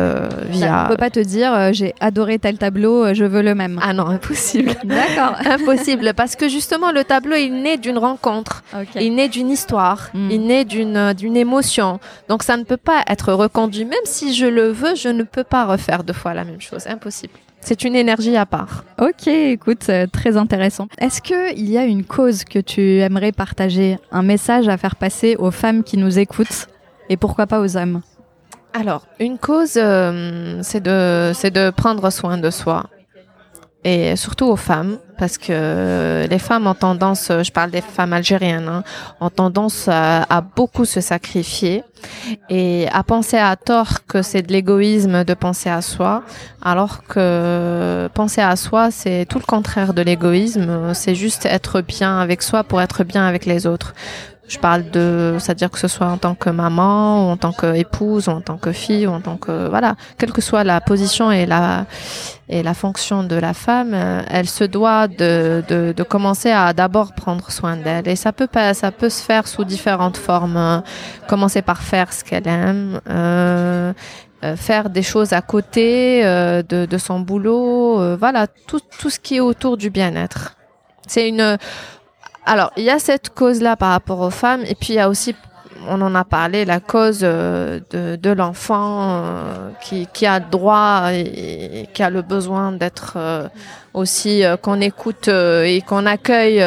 via. On peut pas te dire j'ai adoré tel tableau, je veux le même. Ah non, impossible. D'accord. impossible parce que justement le tableau il naît d'une rencontre, okay. il naît d'une histoire, mm. il naît d'une d'une émotion. Donc ça ne peut pas être reconduit même si je le veux, je ne peux pas refaire deux fois la même chose, impossible. C'est une énergie à part. Ok, écoute, euh, très intéressant. Est-ce qu'il y a une cause que tu aimerais partager, un message à faire passer aux femmes qui nous écoutent et pourquoi pas aux hommes? Alors, une cause, euh, c'est de, de prendre soin de soi et surtout aux femmes, parce que les femmes ont tendance, je parle des femmes algériennes, hein, ont tendance à, à, beaucoup se sacrifier et à penser à tort que c'est de l'égoïsme de penser à soi, alors que penser à soi, c'est tout le contraire de l'égoïsme, c'est juste être bien avec soi pour être bien avec les autres. Je parle de, c'est-à-dire que ce soit en tant que maman, ou en tant qu'épouse, ou en tant que fille, ou en tant que voilà, quelle que soit la position et la et la fonction de la femme, elle se doit de, de, de commencer à d'abord prendre soin d'elle. Et ça peut ça peut se faire sous différentes formes. Commencer par faire ce qu'elle aime. Euh, faire des choses à côté euh, de, de, son boulot, euh, voilà, tout, tout ce qui est autour du bien-être. C'est une, alors, il y a cette cause-là par rapport aux femmes, et puis il y a aussi, on en a parlé, la cause euh, de, l'enfant euh, qui, qui, a droit et, qui a le besoin d'être euh, aussi, qu'on écoute et qu'on accueille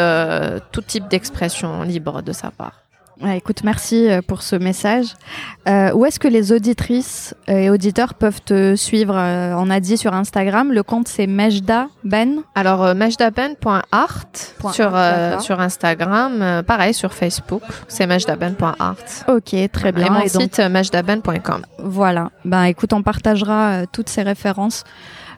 tout type d'expression libre de sa part. Ouais, écoute, merci pour ce message. Euh, où est-ce que les auditrices et auditeurs peuvent te suivre On a dit sur Instagram, le compte c'est Mejda Ben? Alors euh, mejdaben.art sur euh, sur Instagram, euh, pareil sur Facebook, c'est mejdaben.art. Ok, très bien. Et mon et donc, site mejdaben.com. Voilà. Ben écoute, on partagera toutes ces références.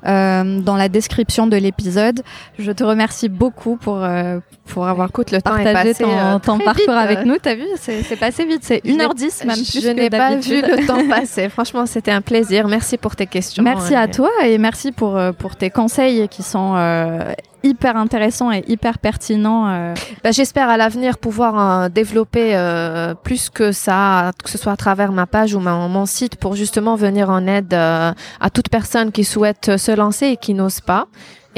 Euh, dans la description de l'épisode. Je te remercie beaucoup pour, euh, pour avoir Écoute, le partagé passé, ton, euh, ton parcours vite, avec nous. T'as vu, c'est passé vite, c'est 1h10 même plus Je n'ai pas vu le temps passer. Franchement, c'était un plaisir. Merci pour tes questions. Merci à toi et merci pour, pour tes conseils qui sont hyper intéressant et hyper pertinent. Euh... Bah, J'espère à l'avenir pouvoir euh, développer euh, plus que ça, que ce soit à travers ma page ou ma, mon site, pour justement venir en aide euh, à toute personne qui souhaite se lancer et qui n'ose pas.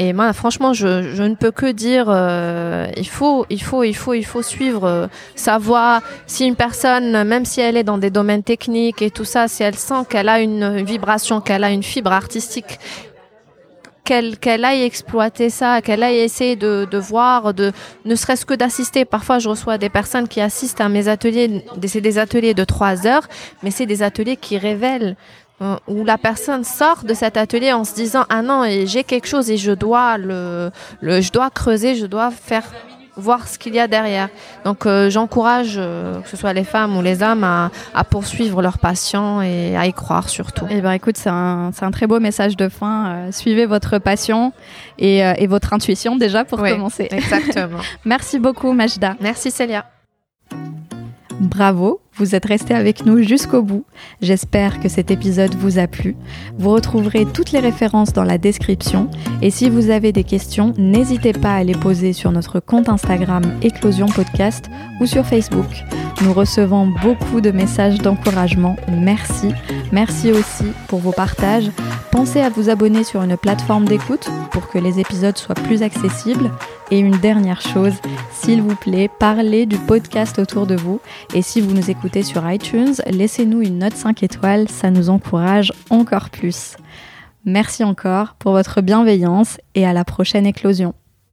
Et moi, franchement, je, je, ne peux que dire, euh, il faut, il faut, il faut, il faut suivre euh, sa voie. Si une personne, même si elle est dans des domaines techniques et tout ça, si elle sent qu'elle a une vibration, qu'elle a une fibre artistique qu'elle qu'elle aille exploiter ça, qu'elle aille essayer de, de voir, de ne serait-ce que d'assister. Parfois, je reçois des personnes qui assistent à mes ateliers. C'est des ateliers de trois heures, mais c'est des ateliers qui révèlent euh, où la personne sort de cet atelier en se disant ah non j'ai quelque chose et je dois le, le je dois creuser, je dois faire voir ce qu'il y a derrière. Donc euh, j'encourage, euh, que ce soit les femmes ou les hommes, à, à, poursuivre leur passion et à y croire surtout. Eh ben écoute, c'est un, un, très beau message de fin. Euh, suivez votre passion et, et, votre intuition déjà pour oui, commencer. Exactement. Merci beaucoup Majda. Merci Célia. Bravo, vous êtes resté avec nous jusqu'au bout. J'espère que cet épisode vous a plu. Vous retrouverez toutes les références dans la description et si vous avez des questions, n'hésitez pas à les poser sur notre compte Instagram Éclosion Podcast ou sur Facebook. Nous recevons beaucoup de messages d'encouragement. Merci. Merci aussi pour vos partages. Pensez à vous abonner sur une plateforme d'écoute pour que les épisodes soient plus accessibles. Et une dernière chose, s'il vous plaît, parlez du podcast autour de vous. Et si vous nous écoutez sur iTunes, laissez-nous une note 5 étoiles, ça nous encourage encore plus. Merci encore pour votre bienveillance et à la prochaine éclosion.